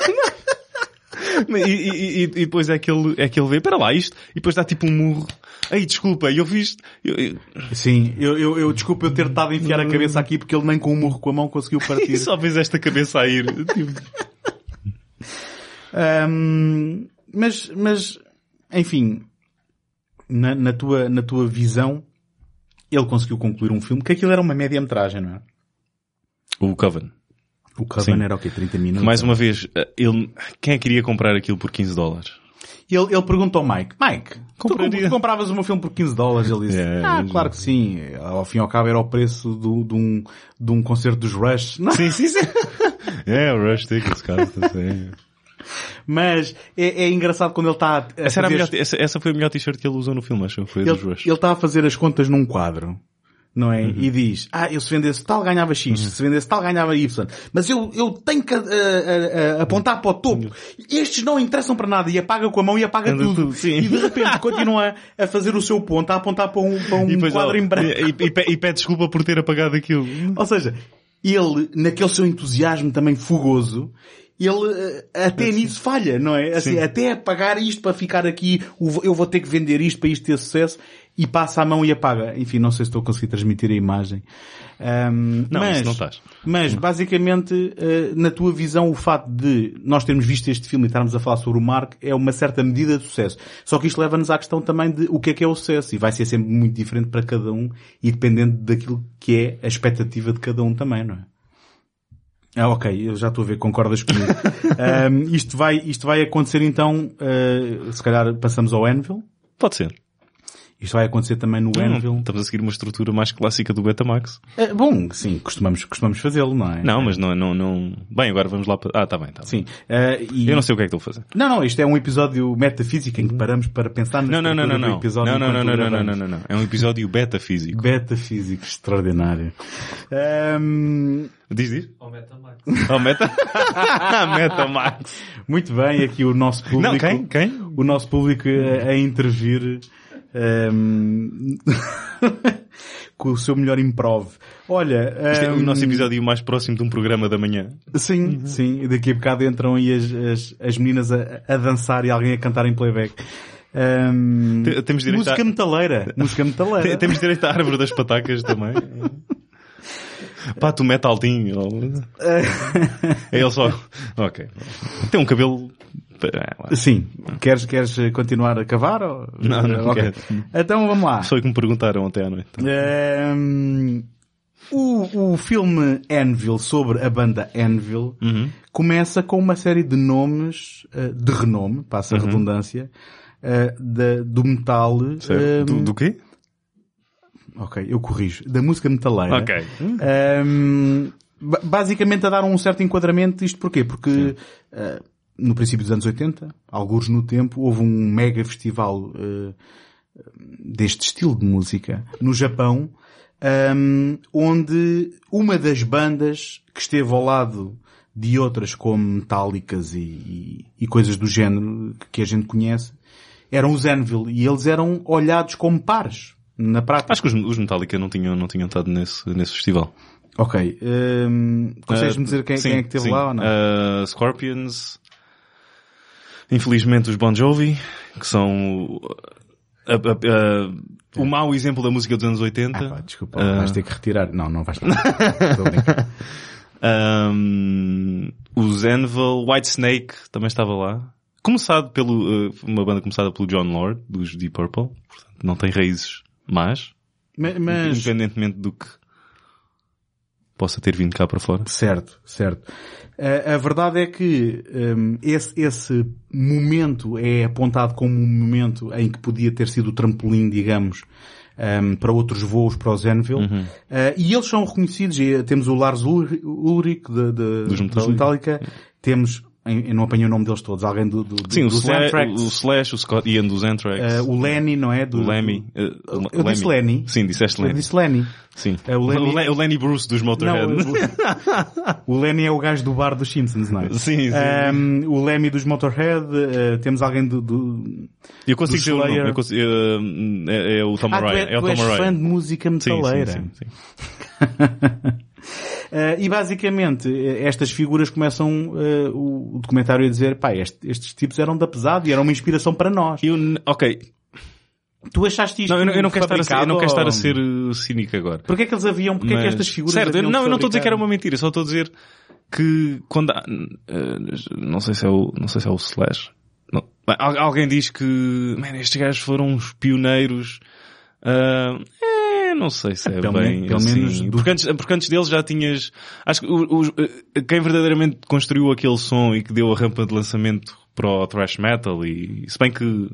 E, e- e- e depois é que ele, é que ele vê, para lá isto, e depois dá tipo um murro. Ei, desculpa, eu fiz isto. Eu- eu- Sim, eu, eu, eu desculpa eu ter estado a enfiar a cabeça aqui porque ele nem com o murro com a mão conseguiu partir. E só vês esta cabeça a ir. Tipo, Ahm, mas, mas, enfim, na, na tua, na tua visão, ele conseguiu concluir um filme que aquilo era uma média-metragem, não é? o Coven. O Sim. era o quê? 30 minutos? Mais uma vez, eh, ele, quem é que iria comprar aquilo por 15 dólares? Ele, ele perguntou ao Mike, Mike, tu, Compraria. tu compravas o meu filme por 15 dólares? Ele disse, É, ah, mas- claro que sim. Ao fim e ao cabo era o preço do, de, um, de um concerto dos Rush. Não, Sim, sim, sim. É, o Rush Tickets, cara. sim. Mas é, é engraçado quando ele está a, Essa, fazer melhor, essa, essa foi a melhor t-shirt que ele usou no filme, acho foi a dos ele, Rush. ele está a fazer as contas num quadro. Não é? Uhum. E diz, ah, eu se vendesse tal ganhava X, se vendesse tal ganhava Y. Mas eu, eu tenho que ah, ah, ah, apontar para o topo. Estes não interessam para nada. E apaga com a mão e apaga Anda tudo. tudo. E de repente continua a fazer o seu ponto, a apontar para um, para um E depois, quadro ó, em branco. E, e, e pede desculpa por ter apagado aquilo. Ou seja, ele, naquele seu entusiasmo também fogoso, ele eh, até nisso falha, não é? Assim, Sim. até pagar isto para ficar aqui, eu vou ter que vender isto para isto ter sucesso, e passa a mão e apaga. Enfim, não sei se estou a conseguir transmitir a imagem. Ahm, Não, mas, não estás. Mas, basicamente, eh, na tua visão, o facto de nós termos visto este filme e estarmos a falar sobre o Mark é uma certa medida de sucesso. Só que isto leva-nos à questão também de o que é que é o sucesso. E vai ser sempre muito diferente para cada um e dependendo daquilo que é a expectativa de cada um também, não é? Ah, ok, eu já estou a ver, concordas comigo. um, isto, vai, isto vai acontecer então, uh, se calhar passamos ao Anvil. Pode ser. Isto vai acontecer também no Anvil. estamos a seguir uma estrutura mais clássica do Betamax. É, bom, sim, costumamos, costumamos fazê-lo, não é? Não, mas não, não, não... Bem, agora vamos lá para... Ah, tá bem, tá bem. Sim. Uh, e... Eu não sei o que é que estou a fazer. Não, não, isto é um episódio metafísico em que paramos para pensar na Não, não, não, não, não. episódio Não, não, não, não, não, não, não, não, não. É um episódio beta-físico. Betafísico, extraordinário. Um, Diz, diz. Ao Metamax. Oh, Meta... Metamax. muito bem, aqui o nosso público. Não, quem? Quem? O nosso público a, a intervir um, com o seu melhor improv. Olha, Este é o um, nosso episódio mais próximo de um programa da manhã. Sim, sim. E daqui a bocado entram aí as, as, as meninas a, a dançar e alguém a cantar em playback. Um, Te- temos direito música a- metaleira. Música metaleira. Temos direito à árvore das patacas também. Pá, tu altinho. ou- É ele só. Ok. Tem um cabelo. Lá. Sim. Queres, queres continuar a cavar? Ou... Não, não Ok. quero. Então vamos lá. Foi o que me perguntaram ontem à noite. Um, o, o filme Anvil sobre a banda Anvil Uhum. começa com uma série de nomes uh, de renome, passa Uhum. a redundância, uh, da- do metal. Um, Do, do quê? Ok, eu corrijo. Da música metaleira. Ok. Um, ba- basicamente a dar um certo enquadramento, isto porquê? Porque uh, no princípio dos anos 80, alguns no tempo, houve um mega festival uh, deste estilo de música no Japão, um, onde uma das bandas que esteve ao lado de outras como metálicas e, e- e coisas do género que a gente conhece, eram os Anvil e eles eram olhados como pares na prática. Acho que os, os Metallica não tinham, não tinham estado nesse, nesse festival. Ok. hum, Consegues-me Ah, dizer quem, sim, quem é que esteve sim. lá ou não? Ah, Scorpions. Infelizmente os Bon Jovi, que são a- a- a- o mau exemplo da música dos anos 80. Ah, pá, desculpa, Ah, vais ter que retirar. Não, não vais ter. Um, os Anvil, White Snake também estava lá. Começado pelo, uh, uma banda começada pelo John Lord, dos Deep Purple. Portanto, não tem raízes más. Ma- Mas, Independentemente do que possa ter vindo cá para fora. certo, certo. A, a verdade é que hum, esse, esse momento é apontado como um momento em que podia ter sido o trampolim, digamos, hum, para outros voos para os Anvil. Uhum. Uh, e eles são reconhecidos. E, temos o Lars Ulri- Ulrich de, de- Dos Metallica. Metallica. Temos, em- eu não apanhei o nome deles todos, alguém do, do, Sim, o Slash, Anthrax. o Slash, o Scott Ian dos Anthrax. Uh, o Lenny, não é? Do, o Lemmy. do- uh, Eu disse Lenny. Sim, disseste Eu Lenny. disse Lenny. Sim. É o Lenny- O, Le- o Lenny Bruce dos Não, Motorhead. o, o Lenny é o gajo do bar dos Simpsons, não é? Sim, sim. Um, o Lemmy dos Motorhead, uh, temos alguém do... do... eu consigo do dizer o nome. Eu consigo, uh, é, é o Tom Ah, tu, Araya. é, É o Tom Araya. fã de música Sim, metaleira. sim, sim, sim. Uh, e basicamente, eh, estas figuras começam uh, o, documentário a dizer, pá, este- estes tipos eram da pesado e eram uma inspiração para nós. Eu, ok. Tu achaste isto Não, eu não, eu não quero estar a ser, eu não quero estar a ser cínico agora. Porquê é que eles haviam, porquê é que Mas- estas figuras Certo, eu, não, eu não estou a dizer que era uma mentira, só estou a dizer que quando há, uh, não sei se é o, não sei se é o Slash. Não. Alguém diz que, man, estes gajos foram uns pioneiros, uh, não sei se é Pelo bem men- pelo assim. menos do- Porque antes, porque antes deles já tinhas, acho que o- os- uh, quem verdadeiramente construiu aquele som e que deu a rampa de lançamento para o thrash metal e, se bem que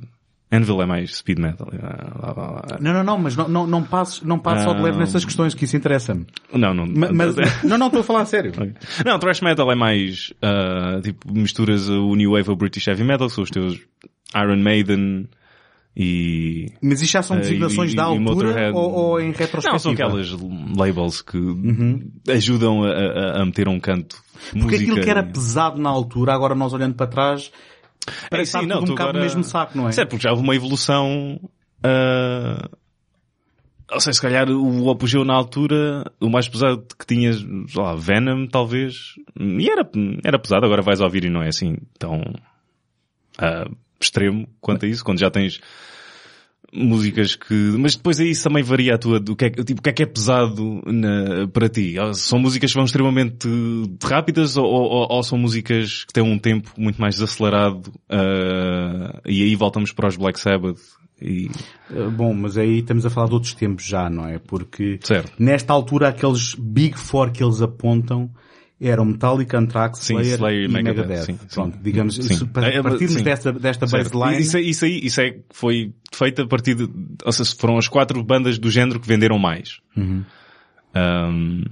Anvil é mais speed metal. ah, lá, lá, lá. Não, não, não, mas não, não, não passes, não passes só de leve Ah. nessas questões, que isso interessa-me. Não, não. Ma- Mas, não, não, estou a falar a sério. Ok. Não, thrash metal é mais, ah, tipo, misturas o New Wave ao British Heavy Metal, são os teus Iron Maiden e... Mas isto já são Eh, designações e- da altura ou, ou em retrospectiva? Não, são aquelas labels que ajudam a, a- meter um canto Porque música. aquilo que era pesado na altura, agora nós olhando para trás, parece sim, estar não, um bocado agora- mesmo saco, não é? Certo, porque já houve uma evolução. ah, ou seja, se calhar o apogeu na altura, o mais pesado que tinhas, sei lá, Venom, talvez. E era, era pesado, agora vais ouvir e não é assim tão ah, extremo quanto a isso, quando já tens músicas que, mas depois aí isso também varia a tua, do que é, tipo, o que é que é pesado na- para ti? Ah, São músicas que vão extremamente rápidas ou, ou- ou são músicas que têm um tempo muito mais acelerado, ah, e aí voltamos para os Black Sabbath e, Uh, Bom, mas aí estamos a falar de outros tempos já, não é? Porque certo. nesta altura aqueles Big Four que eles apontam eram Metallica, Anthrax, Sim, Slayer, Slayer e Megadeth, Megadeth. sim, Pronto, sim. digamos, isso, É, é, partirmos desta, desta baseline, Isso, aí- isso aí, isso aí foi feito a partir de, ou seja, foram as quatro bandas do género que venderam mais. Uhum. Um,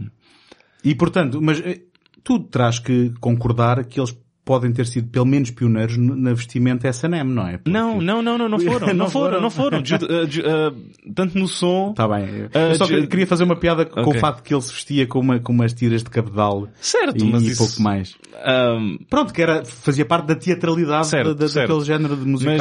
E portanto, mas eh, tu terás que concordar que eles podem ter sido pelo menos pioneiros na vestimenta S&M, não é? Porque- não, não, não, não, não foram, não, Não foram, foram. não foram. Ju- uh, ju- tanto no som, Tá bem. Eu Ah, só queria fazer uma piada com Ok. o facto que ele se vestia com, uma, com umas tiras de cabedal certo, e, mas e isso, pouco mais. um, Pronto, que era, fazia parte da teatralidade Certo, da- da- certo. daquele género de musical.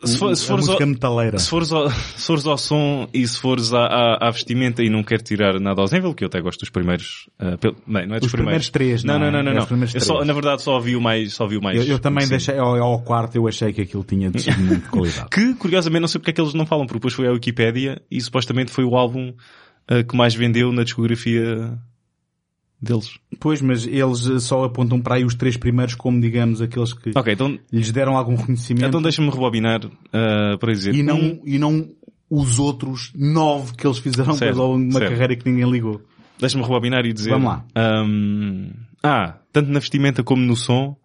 Mas se for- se fores música ao- metaleira. se fores, ao, se fores ao som e se fores à, à, à vestimenta e não quero tirar nada ao Zenville, que eu até gosto dos primeiros, uh, bem, não é dos Os primeiros três, não, não é? não, não, É não. os primeiros Eu só, na verdade só vi o mais, só vi o mais. Eu, eu também deixei, ao, ao quarto eu achei que aquilo tinha descido muito de qualidade. Que, curiosamente, não sei porque é que eles não falam, porque depois foi à Wikipédia e supostamente foi o álbum uh, que mais vendeu na discografia deles. Pois, mas eles eh, só apontam para aí os três primeiros como, digamos, aqueles que Ok, então, lhes deram algum reconhecimento então deixa-me rebobinar uh, para dizer. e, não, Um, e não os outros nove que eles fizeram Certo, pela uma certo. carreira que ninguém ligou. Deixa-me rebobinar e dizer. Vamos lá. Um, ah, tanto na vestimenta como no som,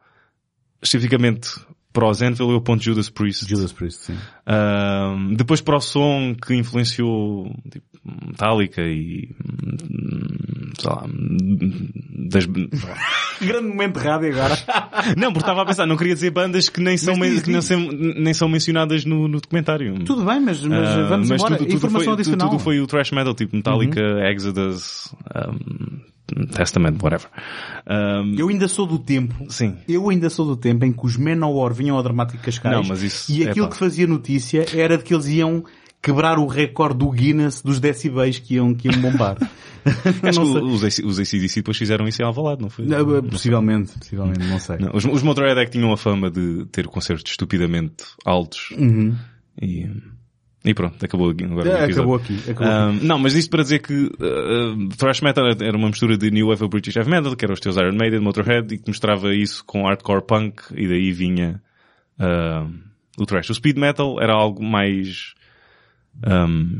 especificamente para o Zenville eu aponto Judas Priest. Judas Priest, sim. Um, depois para o som que influenciou tipo, Metallica e hum, sei lá, das... Grande momento de rádio agora. não, porque estava a pensar, não queria dizer bandas que nem são, men- diz, que não nem são mencionadas no, no documentário. tudo bem, mas, mas vamos mas embora. tudo, tudo Informação foi, adicional. Uhum. Tudo, foi o thrash metal, tipo Metallica, Exodus, um, Testament, whatever. Um, Eu ainda sou do tempo. Sim. Eu ainda sou do tempo em que os Manowar vinham ao Dramático Cascais. Não, mas isso- E aquilo epá. que fazia notícia era de que eles iam quebrar o recorde do Guinness dos decibéis que iam, que iam bombar. Acho que os, AC os ACDC depois fizeram isso em Alvalade, não foi? Não, Possivelmente, possivelmente, não sei. Não, os, os Motorhead é que tinham a fama de ter concertos estupidamente altos. Uhum. E, e pronto, acabou aqui agora É, acabou aqui. Acabou aqui. Um, não, mas isto para dizer que uh, thrash metal era uma mistura de New Wave of British Heavy Metal, que era os teus Iron Maiden, Motorhead, e que mostrava isso com hardcore punk, e daí vinha uh, o thrash. O speed metal era algo mais... um,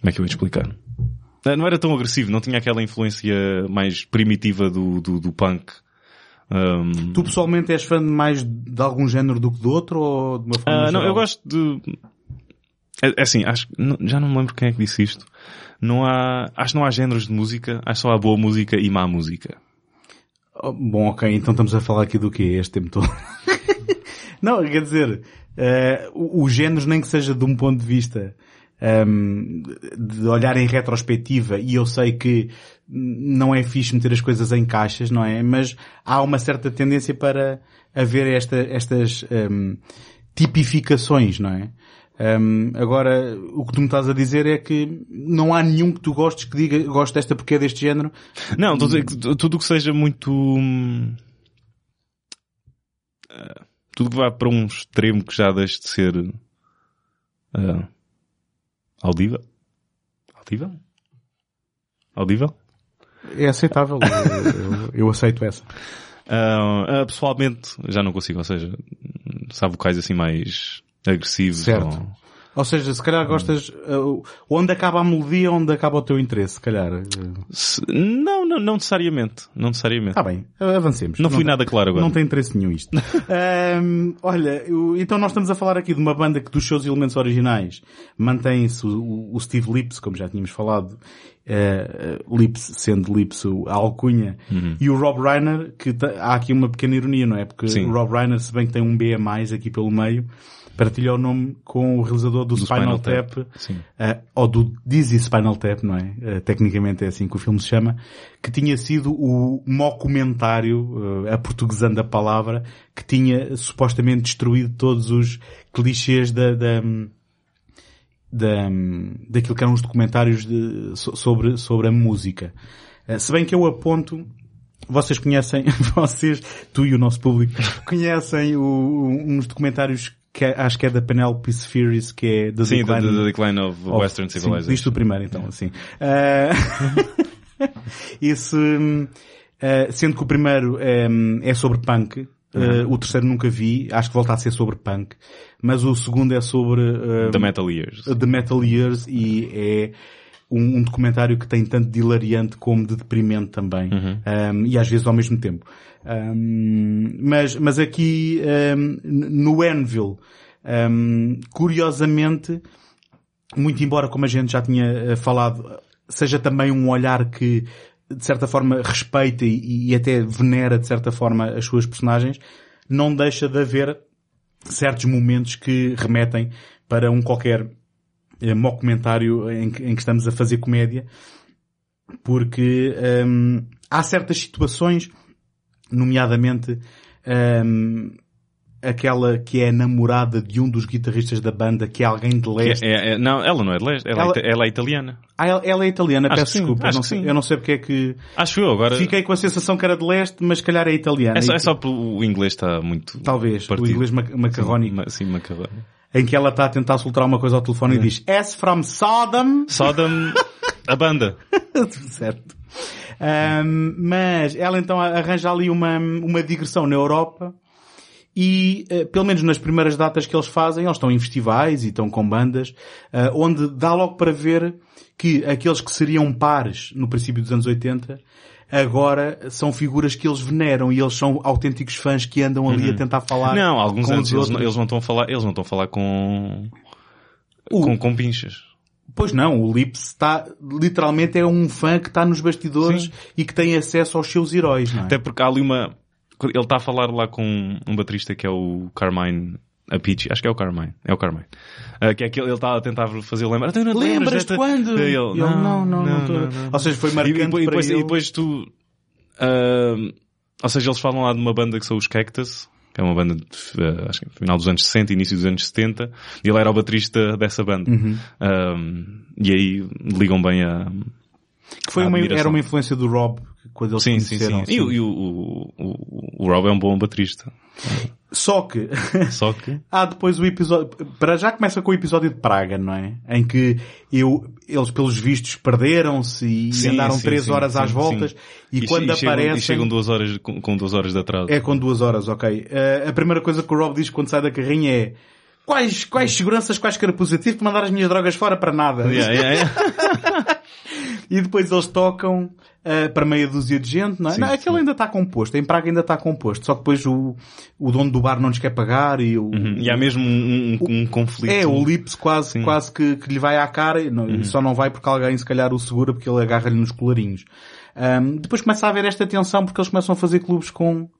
como é que eu ia explicar? Uh, Não era tão agressivo, não tinha aquela influência mais primitiva do, do, do punk. Um, Tu pessoalmente és fã mais de algum género do que do outro ou de uma forma ah, não, eu gosto de. É, é assim, acho, já não me lembro quem é que disse isto. Não há, acho que não há géneros de música, acho só há boa música e má música. Oh, Bom, ok, então estamos a falar aqui do quê este tempo todo? não, quer dizer, eh, o- os géneros nem que seja de um ponto de vista ehm, de olhar em retrospectiva e eu sei que não é fixe meter as coisas em caixas, não é? Mas há uma certa tendência para haver esta, estas ehm, tipificações, não é? Ehm, agora, o que tu me estás a dizer é que não há nenhum que tu gostes que diga gosto desta porque é deste género. Não, estou a dizer que tu- tudo o que seja muito. hum, ah, tudo que vá para um extremo que já deixe de ser. ah, audível? Audível? Audível? É aceitável. eu, eu- aceito essa. Ah, pessoalmente, já não consigo, ou seja, sabe vocais assim mais agressivos. Certo. ou- Ou seja, se calhar gostas, uh, onde acaba a melodia, onde acaba o teu interesse, se calhar. Uh, Se- Não, não, não necessariamente. Não necessariamente. Tá bem, uh, avancemos. não fui tem- nada claro agora. Não tem interesse nenhum isto. Ahm, olha, então nós estamos a falar aqui de uma banda que dos seus elementos originais mantém-se o, o- Steve Lips, como já tínhamos falado, eh, Lips sendo Lips a alcunha, e o Rob Reiner, que há aqui uma pequena ironia, não é? Porque Sim. o Rob Reiner, se bem que tem um B a mais aqui pelo meio, partilha o nome com o realizador do, Do Spinal, Spinal Tap, Tap, eh, ou do Dizzy Spinal Tap, não é? Eh, tecnicamente é assim que o filme se chama, que tinha sido o mockumentário, eh, a portuguesando a palavra, que tinha supostamente destruído todos os clichês da, da, da, daquilo que eram os documentários de- so- sobre, sobre a música. Se bem que eu aponto, vocês conhecem, vocês, tu e o nosso público, conhecem o- uns documentários que é- acho que é da Penelope Spheres, que é da Sim, the, Decline- the Decline of Oh, Western sim, Civilization. Diz tu primeiro então, assim. Ah, esse, ah, sendo que o primeiro hum, é sobre punk, ah, o terceiro nunca vi, acho que volta a ser sobre punk, mas o segundo é sobre ah, The Metal Years. The Metal Years e é um, um documentário que tem tanto de hilariante como de deprimente também. Um, e às vezes ao mesmo tempo. Um, mas, mas aqui, no Anvil, curiosamente, muito embora, como a gente já tinha eh, falado, seja também um olhar que, de certa forma, respeita e, e até venera, de certa forma, as suas personagens, não deixa de haver certos momentos que remetem para um qualquer eh, mockumentário em em que estamos a fazer comédia, porque hum, há certas situações, nomeadamente hum, aquela que é namorada de um dos guitarristas da banda, que é alguém de leste. É- é- não, ela não é de leste, ela, Ela- é ela é italiana. Ah, ela, ela é italiana, Acho peço sim, desculpa. Eu não, sei, eu não sei porque é que... Acho eu agora. Fiquei com a sensação que era de leste, mas se calhar é italiana. É só, é só pelo o inglês está muito. Talvez, partido. o inglês ma- macarrónico, Ma- Sim, macarrónico. Em que ela está a tentar soltar uma coisa ao telefone e diz As from Sodom. Sodom, a banda. certo. Ahm, mas ela então arranja ali uma, uma digressão na Europa e, eh, pelo menos nas primeiras datas que eles fazem, eles estão em festivais e estão com bandas, ah, onde dá logo para ver que aqueles que seriam pares no princípio dos anos 80, agora são figuras que eles veneram e eles são autênticos fãs que andam ali a tentar falar Uhum. Não, alguns anos os eles, eles não estão a falar, eles não estão a falar com, O- com, com pinchas. Pois não, o Lips está, literalmente é um fã que está nos bastidores Sim. e que tem acesso aos seus heróis, não é? Até porque há ali uma, ele está a falar lá com um baterista que é o Carmine Apici, acho que é o Carmine, é o Carmine. Ah, que é aquele, ele está a tentar fazer lembrar. "Tu não te lembras desta-" quando? Ele, não, não, não, tô- Ou seja, foi marcante e, depois, e depois, tu, ah, ou seja, eles falam lá de uma banda que são os Cactus, que é uma banda de, ah, acho que é final dos anos 60, início dos anos 70, e ele era o baterista dessa banda. Uhum. E aí ligam bem a, Que foi a uma, era uma influência do Rob quando eles Sim, sim, sim. E, o- e o, o, o, o Rob é um bom baterista. Só que Só que... há depois o episódio, para já começa com o episódio de Praga, não é? Em que eu, eles pelos vistos perderam-se e Sim, andaram sim, três sim, horas às voltas sim. e, quando che- chegam, aparecem... e chegam duas horas, com, com duas horas de atraso. É com duas horas, ok. Eh, a primeira coisa que o Rob diz quando sai da carrinha é quais, quais seguranças, quais carapuças? Tive que mandar as minhas drogas fora para nada. Yeah, yeah, yeah. E depois eles tocam eh, para meia dúzia de gente, não é? Sim, não, aquele sim. ainda está composto, em Praga ainda está composto. Só que depois o, o dono do bar não nos quer pagar e o... Uhum. E há mesmo um, um, um conflito. É, o Lips quase, Sim. Uhum. quase que, que lhe vai à cara e, não, e só não vai porque alguém se calhar o segura porque ele agarra-lhe nos colarinhos. Ahm, depois começa a haver esta tensão porque eles começam a fazer clubes com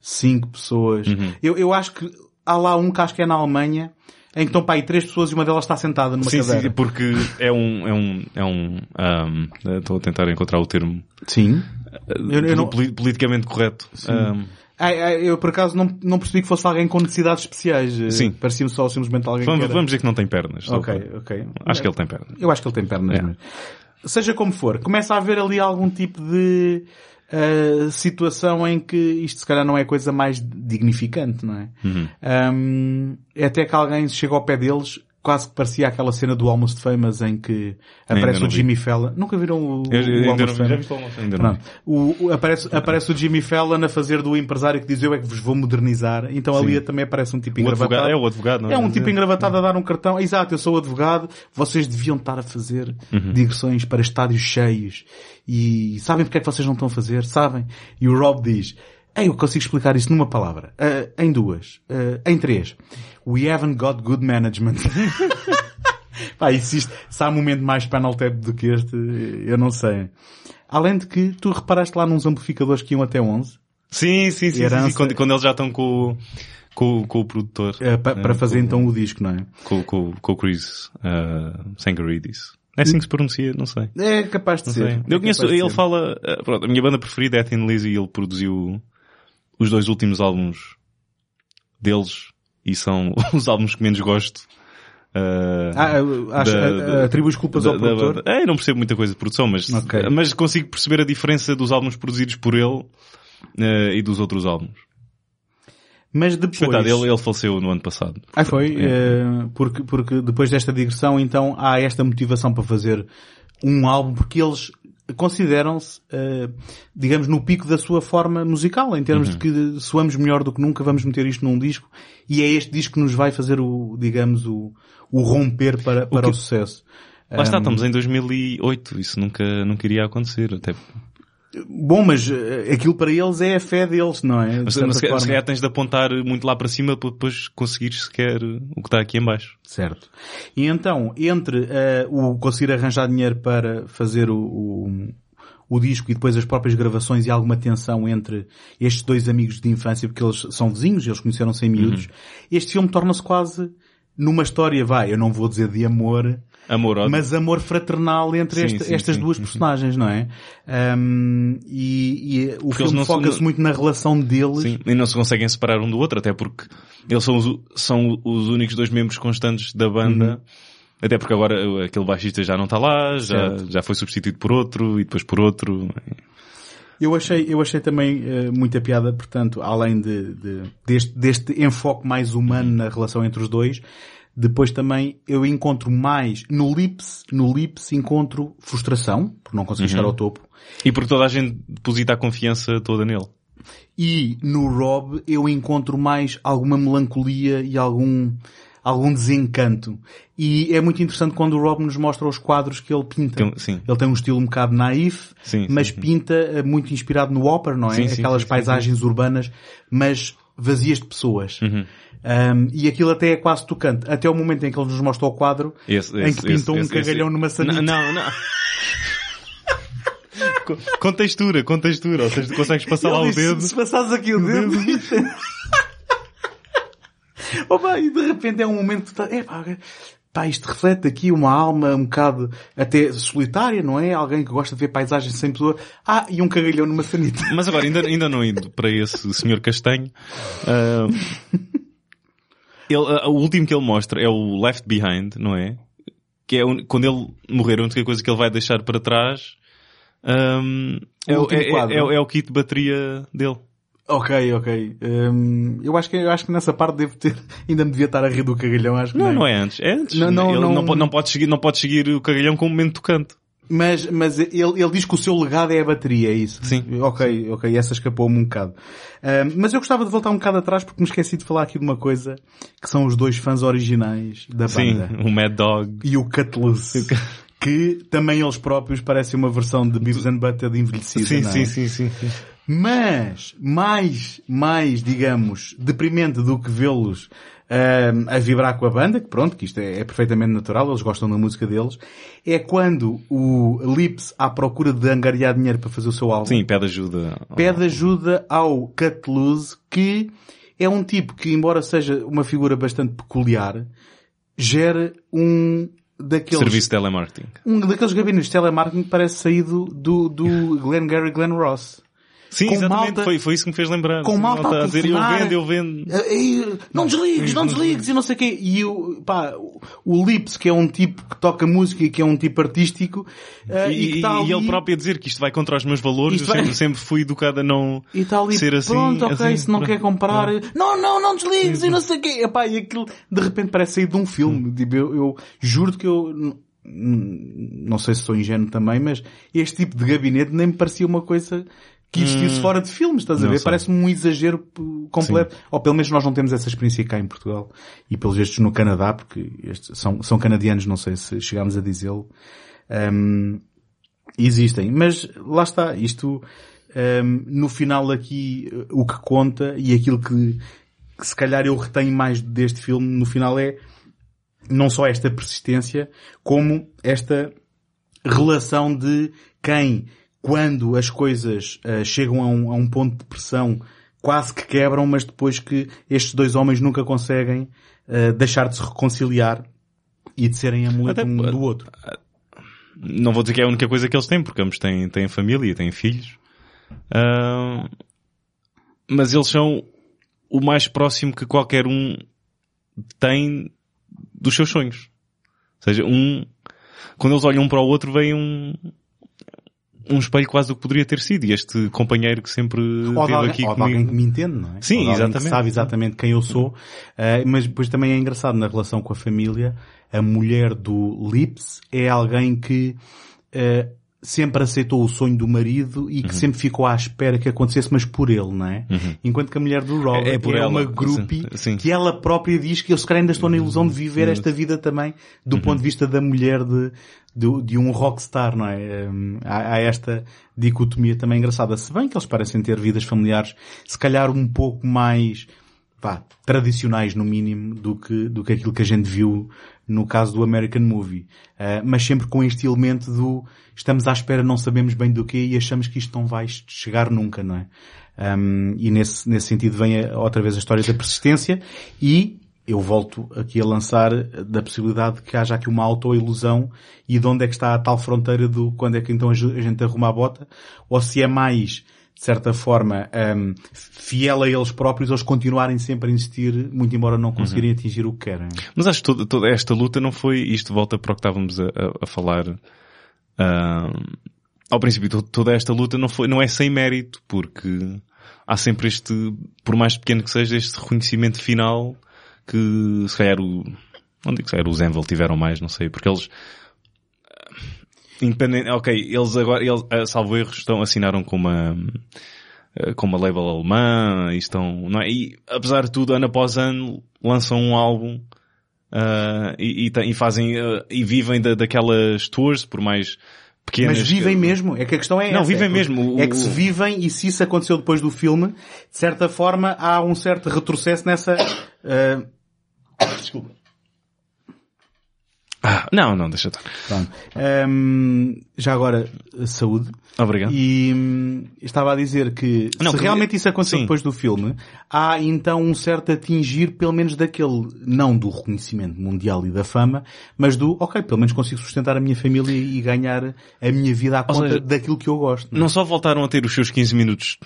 cinco pessoas. Uhum. Eu, eu acho que há lá um que acho que é na Alemanha em que estão para aí três pessoas e uma delas está sentada numa Sim, cadeira. sim, porque é um, é um, é um, ahm, estou a tentar encontrar o termo Sim. Eu- eu não- poli- politicamente correto. Ahm, Ai, ai, eu por acaso não, não percebi que fosse alguém com necessidades especiais. Eh, Sim. Parecia-me só simplesmente alguém vamos, que era... vamos dizer que não tem pernas. Ok, para- ok. Acho que ele tem pernas. Eu acho que ele tem pernas. É. mas- Seja como for, começa a haver ali algum tipo de eh, situação em que isto se calhar não é a coisa mais dignificante, não é? Uhum. Ahm, é até que alguém chega ao pé deles, quase que parecia aquela cena do Almost Famous em que aparece o. Jimmy Fallon. Nunca viram o, Eu- eu o Almost não- Famous? o? Ainda não. O, o- aparece, aparece o Jimmy Fallon a fazer do empresário que diz eu é que vos vou modernizar. Então ali Sim. também aparece um tipo O engravatado. é o advogado, não É um tipo engravatado a dar um cartão. Exato, eu sou advogado. Vocês deviam estar a fazer Uhum. digressões para estádios cheios. E sabem porque é que vocês não estão a fazer? Sabem? E o Rob diz, Ei, eu consigo explicar isso numa palavra. Ah, em duas. Ah, em três. We haven't got good management. Pá, e se, isto, se há um momento mais Panel Tap do que este, eu não sei. Além de que tu reparaste lá nos amplificadores que iam até 11, Sim, sim, sim. sim, Herança. sim, Quando, quando eles já estão com, o- com, com o produtor. eh, pa- para Eh, fazer com- então o disco, não é? Com, com, com o Chris uh, Sangaridis. É assim que se pronuncia? Não sei. É capaz de Não ser. sei. É Eu conheço, capaz de ele fala, eh, pronto, a minha banda preferida é Thin Lizzy e ele produziu os dois últimos álbuns deles e são os álbuns que menos gosto. eh, Ah, eu acho, da- a- da- atribuis culpas da- ao da produtor? banda. É, não percebo muita coisa de produção, mas, Ok. mas consigo perceber a diferença dos álbuns produzidos por ele eh, e dos outros álbuns. Mas depois... Coitado, ele, ele faleceu no ano passado. Ah, foi? É. eh, porque, porque depois desta digressão, então, há esta motivação para fazer um álbum, porque eles consideram-se, eh, digamos, no pico da sua forma musical, em termos Uhum. de que soamos melhor do que nunca, vamos meter isto num disco, e é este disco que nos vai fazer o, digamos, o, o romper para, para o, que- sucesso. Lá está, Um, estamos em 2008, isso nunca, nunca iria acontecer. Até, Bom, mas eh, aquilo para eles é a fé deles, não é? Mas, mas se se calhar tens de apontar muito lá para cima para depois conseguires sequer o que está aqui em baixo. Certo. E então, entre eh, o conseguir arranjar dinheiro para fazer o, o, o disco e depois as próprias gravações e alguma tensão entre estes dois amigos de infância, porque eles são vizinhos, eles conheceram-se em miúdos, este filme torna-se quase numa história, vai, eu não vou dizer de amor, Amor, ódio. mas amor fraternal entre Sim, esta- sim, estas sim. duas personagens, não é? Um, e, e o Porque filme foca-se muito na relação deles. Sim, e não se conseguem separar um do outro, até porque eles são os, são os únicos dois membros constantes da banda. Até porque agora uh, aquele baixista já não está lá, já, já foi substituído por outro e depois por outro. Eu achei, eu achei também eh, muita piada, portanto, além de, de- deste, deste enfoque mais humano na relação entre os dois, depois também eu encontro mais, no Lips, no Lips encontro frustração, por não conseguir chegar ao topo, E porque toda a gente deposita a confiança toda nele. e no Rob eu encontro mais alguma melancolia e algum, algum desencanto. E é muito interessante quando o Rob nos mostra os quadros que ele pinta. Tem sim. Ele tem um estilo um bocado naif, Sim, mas sim, pinta eh, muito inspirado no ópera, não é? Aquelas paisagens urbanas, mas vazias de pessoas. Uhum. Um, e aquilo até é quase tocante. Até o momento em que ele nos mostra o quadro, Esse- em esse- que pintou esse- um cagalhão numa sanita. Não, não. não. Com- textura, com textura. Ou seja, tu consegues passar lá Ele o diz, dedo. Se passares aqui o dedo. Opa, e de repente é um momento que tu tá, é, pá, pá, isto reflete aqui uma alma um bocado até solitária, não é? Alguém que gosta de ver paisagens sem pessoa. Ah, e um cagalhão numa sanita. Mas agora, ainda, ainda não indo para esse senhor castanho, ah, ele, o último que ele mostra é o Left Behind, não é? Que é un- quando ele morrer, a única coisa que ele vai deixar para trás O é, o- é- é- é o- é o kit de bateria dele. Ok, ok. Hum, eu acho que eu acho que nessa parte devo ter, ainda me devia estar a rir do cagalhão, acho que Não, nem. não é antes. É antes. Não, não, ele não- não, pode, não, pode seguir, não pode seguir o cagalhão com um momento tocante. Mas, mas ele, ele diz que o seu legado é a bateria, é isso? Sim. Ok, ok, essa escapou-me um bocado. Hum, mas eu gostava de voltar um bocado atrás porque me esqueci de falar aqui de uma coisa que são os dois fãs originais da Sim, banda. o Mad Dog. E o Cutlass. que também eles próprios parecem uma versão de Beavis and Butthead envelhecida, Sim, não é? sim, sim, sim, sim. Mas, mais, mais, digamos, deprimente do que vê-los ahm, a vibrar com a banda, que pronto, que isto é, é perfeitamente natural, eles gostam da música deles, é quando o Lips, à procura de angariar dinheiro para fazer o seu álbum, Sim, pede ajuda. pede ajuda ao Cut Loose, que é um tipo que, embora seja uma figura bastante peculiar, gera um daqueles... Serviço de telemarketing. Um daqueles gabinetes de telemarketing que parece saído do, do Glenn Gary Glenn Ross. Sim, Com exatamente. malta- foi, foi isso que me fez lembrar. com Sim, malta a a dizer, eu vendo, eu vendo. Não desligues, não desligues e não sei o quê. E o, pá, o Lips, que é um tipo que toca música e que é um tipo artístico, eh, e, E, que está e ali, ele próprio a dizer que isto vai contra os meus valores, eu vai- sempre, sempre fui educado a não e está ali, ser assim. pronto, ok, assim, se não pronto. quer comprar, não, não, não desligues e não sei o quê. Epá, e aquilo, de repente parece sair de um filme. Tipo, eu, eu juro que eu, não sei se sou ingênuo também, mas este tipo de gabinete nem me parecia uma coisa que existisse fora de filmes, estás a Hum. Ver? Parece-me um exagero completo. Ou pelo menos nós não temos essa experiência cá em Portugal. E pelos vistos no Canadá, porque estes são, são canadianos, não sei se chegámos a dizê-lo. Ahm, existem. Mas lá está, isto, ahm, no final aqui, o que conta e aquilo que, que se calhar eu retenho mais deste filme, no final é não só esta persistência, como esta relação de quem, quando as coisas ah, chegam a um, a um ponto de pressão, quase que quebram, mas depois que estes dois homens nunca conseguem ah, deixar de se reconciliar e de serem amuleto Até um do outro. Não vou dizer que é a única coisa que eles têm, porque ambos têm, têm família, têm filhos. Ah, mas eles são o mais próximo que qualquer um tem dos seus sonhos. Ou seja, um, quando eles olham um para o outro, vem um, um espelho quase do que poderia ter sido. E este companheiro que sempre Ou de, esteve alguém, aqui ou comigo. alguém que me entende, não é? Sim, Ou exatamente. Que sabe exatamente quem eu sou. Eh, mas depois também é engraçado na relação com a família. A mulher do Lips é alguém que, eh, sempre aceitou o sonho do marido e que Uhum. sempre ficou à espera que acontecesse, mas por ele, não é? Enquanto que a mulher do Robert É- é, é por ela, uma groupie sim, sim. que ela própria diz que eu se calhar ainda estou na ilusão de viver esta vida também do ponto de vista da mulher de, de, de um rockstar, não é? Hum, Há, há esta dicotomia também engraçada. Se bem que eles parecem ter vidas familiares se calhar um pouco mais vá, tradicionais no mínimo do que, do que aquilo que a gente viu no caso do American Movie. Uh, mas sempre com este elemento do estamos à espera, não sabemos bem do que e achamos que isto não vai chegar nunca, não é? Um, e nesse, nesse sentido vem a- outra vez a história da persistência e eu volto aqui a lançar da possibilidade de que haja aqui uma autoilusão e de onde é que está a tal fronteira do quando é que então a gente arruma a bota ou se é mais de certa forma, um, fiel a eles próprios, eles continuarem sempre a insistir, muito embora não conseguirem atingir o que querem. Mas acho que toda, toda esta luta não foi, isto volta para o que estávamos a, a- a falar, ah, ao princípio, to- toda esta luta não foi, não é sem mérito, porque há sempre este, por mais pequeno que seja, este reconhecimento final que se calhar o, não digo que se calhar os Envel tiveram mais, não sei, porque eles, independente, ok, eles agora, eles, ah, salvo erro, estão, assinaram com uma, ah, com uma label alemã e estão, não é? E apesar de tudo, ano após ano, lançam um álbum ah, e, e, e fazem, ah, e vivem da, daquelas tours, por mais pequenas. Mas vivem mesmo, é que a questão é Não, essa, vivem é que- mesmo. É que se vivem e se isso aconteceu depois do filme, de certa forma há um certo retrocesso nessa, ah, desculpa. Ah, não, não, deixa estar. Pronto. Ahm, já agora, saúde. Obrigado. E hum, estava a dizer que Não, se porque- realmente isso aconteceu sim. depois do filme, há então um certo atingir, pelo menos daquele, não do reconhecimento mundial e da fama, mas do, ok, pelo menos consigo sustentar a minha família e ganhar a minha vida à conta seja, daquilo que eu gosto. não é? Não só voltaram a ter os seus 15 minutos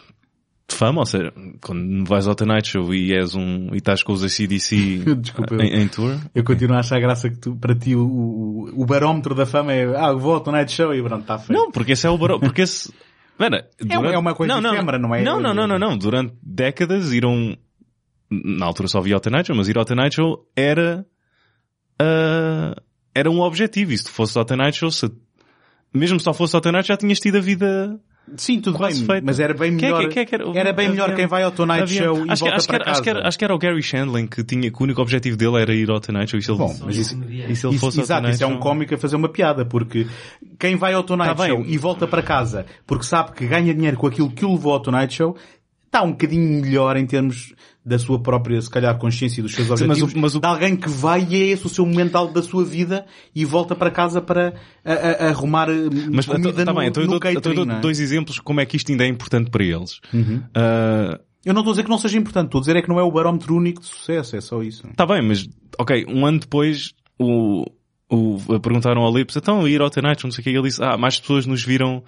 de fama, ou seja, quando vais ao Tonight Show e és um, e estás com os ACDC Desculpa, em, em tour. Eu continuo a achar graça que tu, para ti o, o, o barómetro da fama é, ah, vou ao Tonight Show e pronto, está feito. Não, porque esse é o barão, porque esse, Mano, é uma coisa efêmera, não é? Não, não, não, não, não. Durante décadas ir a um, na altura só via ao Tonight Show, mas ir ao Tonight Show era, ah, era um objetivo. E se tu fosses ao Tonight Show, se, mesmo se só fosse ao Tonight Show, já tinhas tido a vida Sim, tudo bem, feita. mas era bem é que- melhor, quem é que era? era bem melhor quem vai ao Tonight Show e acho, que, volta acho, que para era, casa. acho, que era, acho que era o Gary Shandling que tinha, que o único objetivo dele era ir ao Tonight Show e se ele, Bom, mas isso, e se ele isso, fosse exato, isso é um cómico a fazer uma piada, porque quem vai ao Tonight Tá bem. Show e volta para casa porque sabe que ganha dinheiro com aquilo que o levou ao Tonight Show, está um bocadinho melhor em termos da sua própria, se calhar, consciência e dos seus Sim, mas o- mas o- de alguém que vai e é esse o seu momento alto da sua vida e volta para casa para a- a- a arrumar eh, Mas comida tá no, bem, então eu no dou, então eu dou não é? dois exemplos como é que isto ainda é importante para eles. Ah, Eu não estou a dizer que não seja importante, estou a dizer é que não é o barómetro único de sucesso, é só isso. Tá bem, mas, ok, um ano depois, o, o, perguntaram ao Lips, então ir ao Tonight, Show, não sei o que, ele disse, ah, mais pessoas nos viram,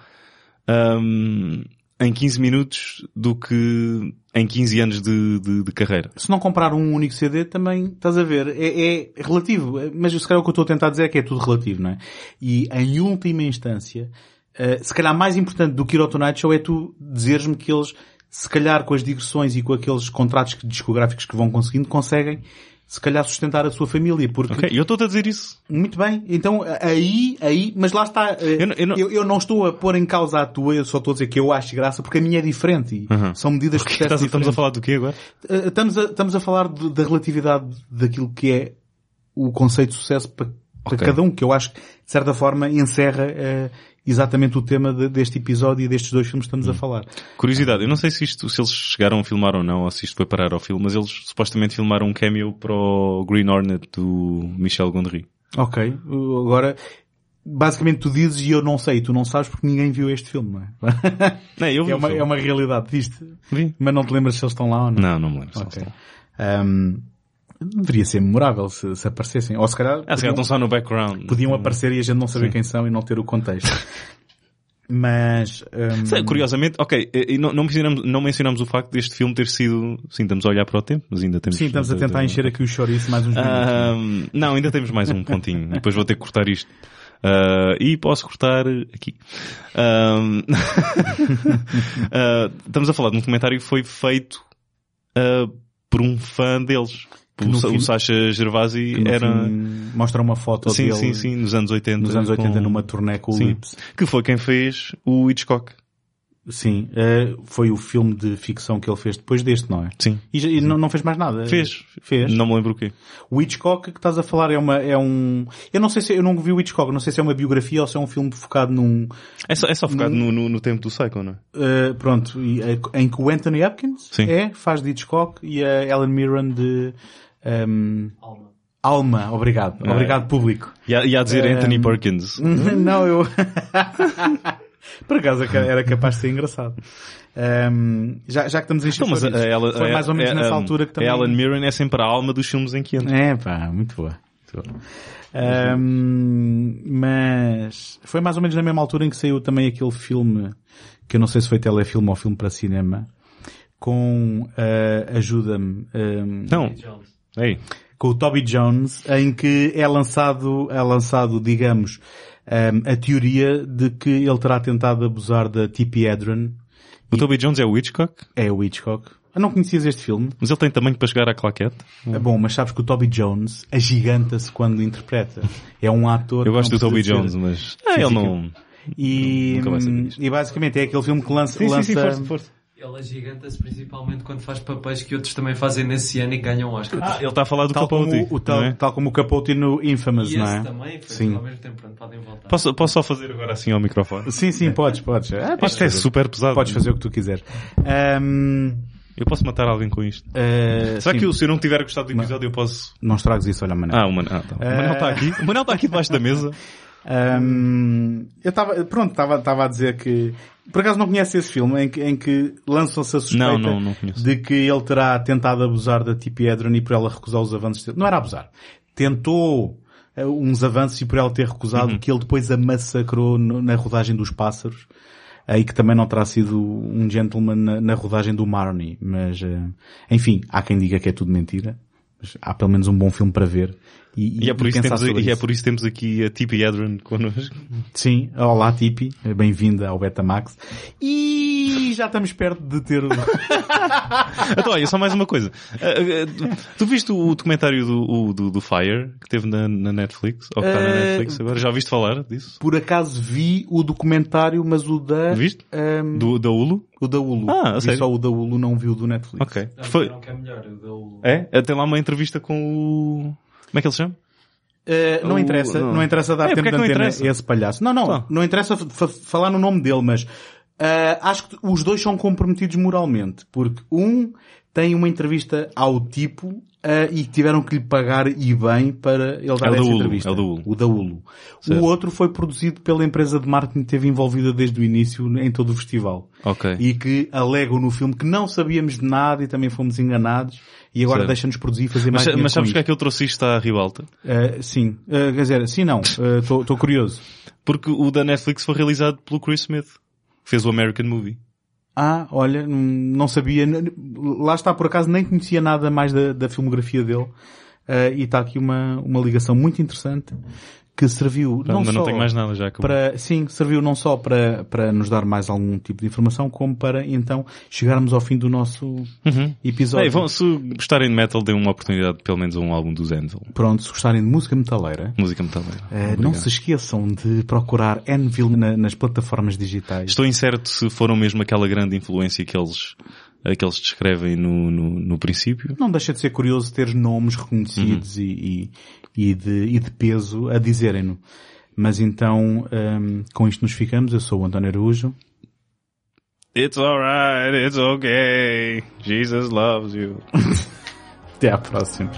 ahm, em 15 minutos do que em 15 anos de, de, de carreira. se não comprar um único CD, também, estás a ver, é, é relativo. Mas se calhar o que eu estou a tentar dizer é que é tudo relativo, não é? E em última instância, eh, se calhar mais importante do que ir ao Tonight Show é tu dizeres-me que eles, se calhar com as digressões e com aqueles contratos discográficos que vão conseguindo, conseguem se calhar sustentar a sua família, porque Ok, eu estou a dizer isso. muito bem, então aí, aí, mas lá está, eh, Eu não- eu não- eu, eu não estou a pôr em causa a tua, eu só estou a dizer que eu acho graça porque a minha é diferente e Uhum. são medidas de Estás- sucesso estamos a falar do quê agora? Uh, Estamos a, estamos a falar de- da relatividade daquilo que é o conceito de sucesso para, para Ok. cada um, que eu acho que, de certa forma, encerra uh, exatamente o tema de- deste episódio e destes dois filmes que estamos Hum. a falar. Curiosidade, eu não sei se isto, se eles chegaram a filmar ou não, ou se isto foi parar ao filme, mas eles supostamente filmaram um cameo para o Green Hornet do Michel Gondry. Ok, agora, basicamente tu dizes e eu não sei, tu não sabes porque ninguém viu este filme, não é? Não, eu vi é, uma, filme. é uma realidade, viste? Vi. Mas não te lembras se eles estão lá ou não? Não, não me lembro. se eles Ok. estão. Um, deveria ser memorável se, se aparecessem. Ou se calhar, Ah, se calhar estão só no background. podiam aparecer e a gente não saber Sim. quem são e não ter o contexto. Mas, hum, Sei, Curiosamente, ok, e não, não, mencionamos, não mencionamos o facto deste filme ter sido, sim, estamos a olhar para o tempo, mas ainda temos... sim, estamos a tentar encher aqui o chouriço mais uns minutos. Ahm, não, ainda temos mais um pontinho. Depois vou ter que cortar isto. Ah, e posso cortar aqui. Ahm, ah, estamos a falar de um documentário que foi feito ah, por um fã deles. O, fim- o Sacha Gervasi era... mostra uma foto Sim, dele sim, sim, nos anos 80. nos anos 80 com- numa turnê com o Sim. Lips. Que foi quem fez o Hitchcock. Sim, eh, foi o filme de ficção que ele fez depois deste, não é? Sim. E, e não, não fez mais nada? Fez. Fez. Não me lembro o quê. O Hitchcock que estás a falar é uma, é um, eu não sei se, eu não vi o Hitchcock, não sei se é uma biografia ou se é um filme focado num, É só, é só focado no, no, no tempo do Psycho, não é? eh, pronto, e, eh, em que o Anthony Hopkins Sim. é, faz de Hitchcock e a Ellen Mirren de, ehm, Alma. Alma, obrigado. Ah. Obrigado público. E a, dizer Ehm, Anthony Perkins. não, eu, por acaso era capaz de ser engraçado. Ehm, já, já que estamos em Então, mas a, ela, foi mais ou menos a- nessa a- altura que também... A Ellen Mirren é sempre a alma dos filmes em que entra. É, pá, muito boa. Muito boa. Ahm, mas foi mais ou menos na mesma altura em que saiu também aquele filme, que eu não sei se foi telefilme ou filme para cinema, com, ah, ajuda-me, ahm, Não. Ei. com o Toby Jones, em que é lançado, é lançado, digamos, ahm, a teoria de que ele terá tentado abusar da Tippi Hedren. O Toby Jones é o Hitchcock, É o Hitchcock. Ah, não conhecias este filme? mas ele tem tamanho para chegar à claquete. É bom, mas sabes que o Toby Jones agiganta-se quando interpreta. É um ator. Eu gosto do Toby Jones, ser- mas ah, ele não... E, e basicamente é aquele filme que lança, lança força. Ele agiganta-se principalmente quando faz papéis que outros também fazem nesse ano e ganham Oscar. Ah, ele está a falar do tal, como, Capote, o, tal, não é? tal como o Capote no Infamous, e não esse é? também foi Sim. ao mesmo tempo, pronto, podem voltar. Posso, posso só fazer agora assim ao microfone? Sim, sim, podes, podes. Ah, podes Isto é fazer. super pesado. Podes fazer o que tu quiseres. Ahm, Eu posso matar alguém com isto. ah, Será sim, que eu, se eu não tiver gostado do episódio eu posso... Não estragues isso, olha, Manel. Ah, o Manel, ah, tá. o Manel está aqui. O Manel está aqui debaixo da mesa. Ahm, eu estava, pronto, estava a dizer que, por acaso não conhece esse filme em que, em que lançam-se a suspeita Não, não, não de que ele terá tentado abusar da Tippi Hedren e por ela recusar os avanços dele. Não era abusar. Tentou eh, uns avanços e por ela ter recusado Uhum. que ele depois a massacrou no- na rodagem dos pássaros. Aí que também não terá sido um gentleman na, na rodagem do Marnie. Mas, eh, enfim, há quem diga que é tudo mentira. Mas há pelo menos um bom filme para ver. E, E é por isso, temos, e é isso. por isso temos aqui a Tippi Hedren connosco. Sim, olá Tipi, bem-vinda ao Betamax. E já estamos perto de ter... Então, olha, só mais uma coisa. Ah, ah, tu viste o documentário do, do, do Fire que teve na, na Netflix? Ou que está na Eh, Netflix agora? Já ouviste falar disso? Por acaso vi o documentário, mas o da... Viste? ehm, Do, da Hulu? O da Hulu. Ah, vi sério? só o da Hulu, não vi o do Netflix. Ok. Não, Foi, disseram que é melhor, o do... é? Ah, Tem lá uma entrevista com o... Como é que ele se chama? Eh, não O- interessa, não. não, interessa dar É, tempo de antena a esse palhaço. Não, não, Tá. não interessa fa- falar no nome dele, mas eh, acho que os dois são comprometidos moralmente, porque um tem uma entrevista ao tipo eh, e tiveram que lhe pagar e bem para ele dar É essa Hulu, entrevista. é o da Hulu. O da. Certo. O outro foi produzido pela empresa de marketing que esteve envolvida desde o início em todo o festival. Ok. E que alegam no filme que não sabíamos de nada e também fomos enganados e agora deixa-nos produzir e fazer Mas, mais mas sabes que é que eu trouxe isto à ribalta? Uh, sim. Uh, quer dizer, sim não. Estou curioso. Porque o da Netflix foi realizado pelo Chris Smith. que Fez o American Movie. Ah, olha, hum, não sabia. Lá está, por acaso, nem conhecia nada mais da, da filmografia dele. Uh, e está aqui uma, uma ligação muito interessante que serviu não mas só não tenho mais nada já. para, sim, serviu não só para, para nos dar mais algum tipo de informação, como para então chegarmos ao fim do nosso Uhum. episódio. Ei, vão, se gostarem de metal, deem uma oportunidade pelo menos a um álbum dos Anvil. Pronto, se gostarem de música metaleira, Música metaleira. uh, não se esqueçam de procurar Anvil na- nas plataformas digitais. Estou incerto se foram mesmo aquela grande influência que eles, que eles descrevem no, no, no princípio. Não deixa de ser curioso ter nomes reconhecidos e, e, e de, e de peso a dizerem-no. Mas então, hum, com isto nos ficamos. Eu sou o António Araújo. It's alright, it's okay. Jesus loves you. Até à próxima.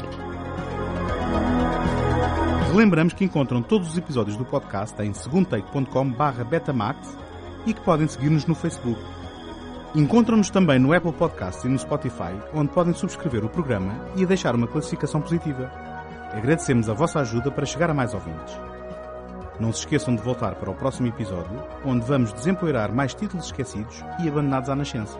Relembramos que encontram todos os episódios do podcast em segundotake.com betamax e que podem seguir-nos no Facebook. Encontram-nos também no Apple Podcasts e no Spotify, onde podem subscrever o programa e deixar uma classificação positiva. Agradecemos a vossa ajuda para chegar a mais ouvintes. Não se esqueçam de voltar para o próximo episódio, onde vamos desempoeirar mais títulos esquecidos e abandonados à nascença.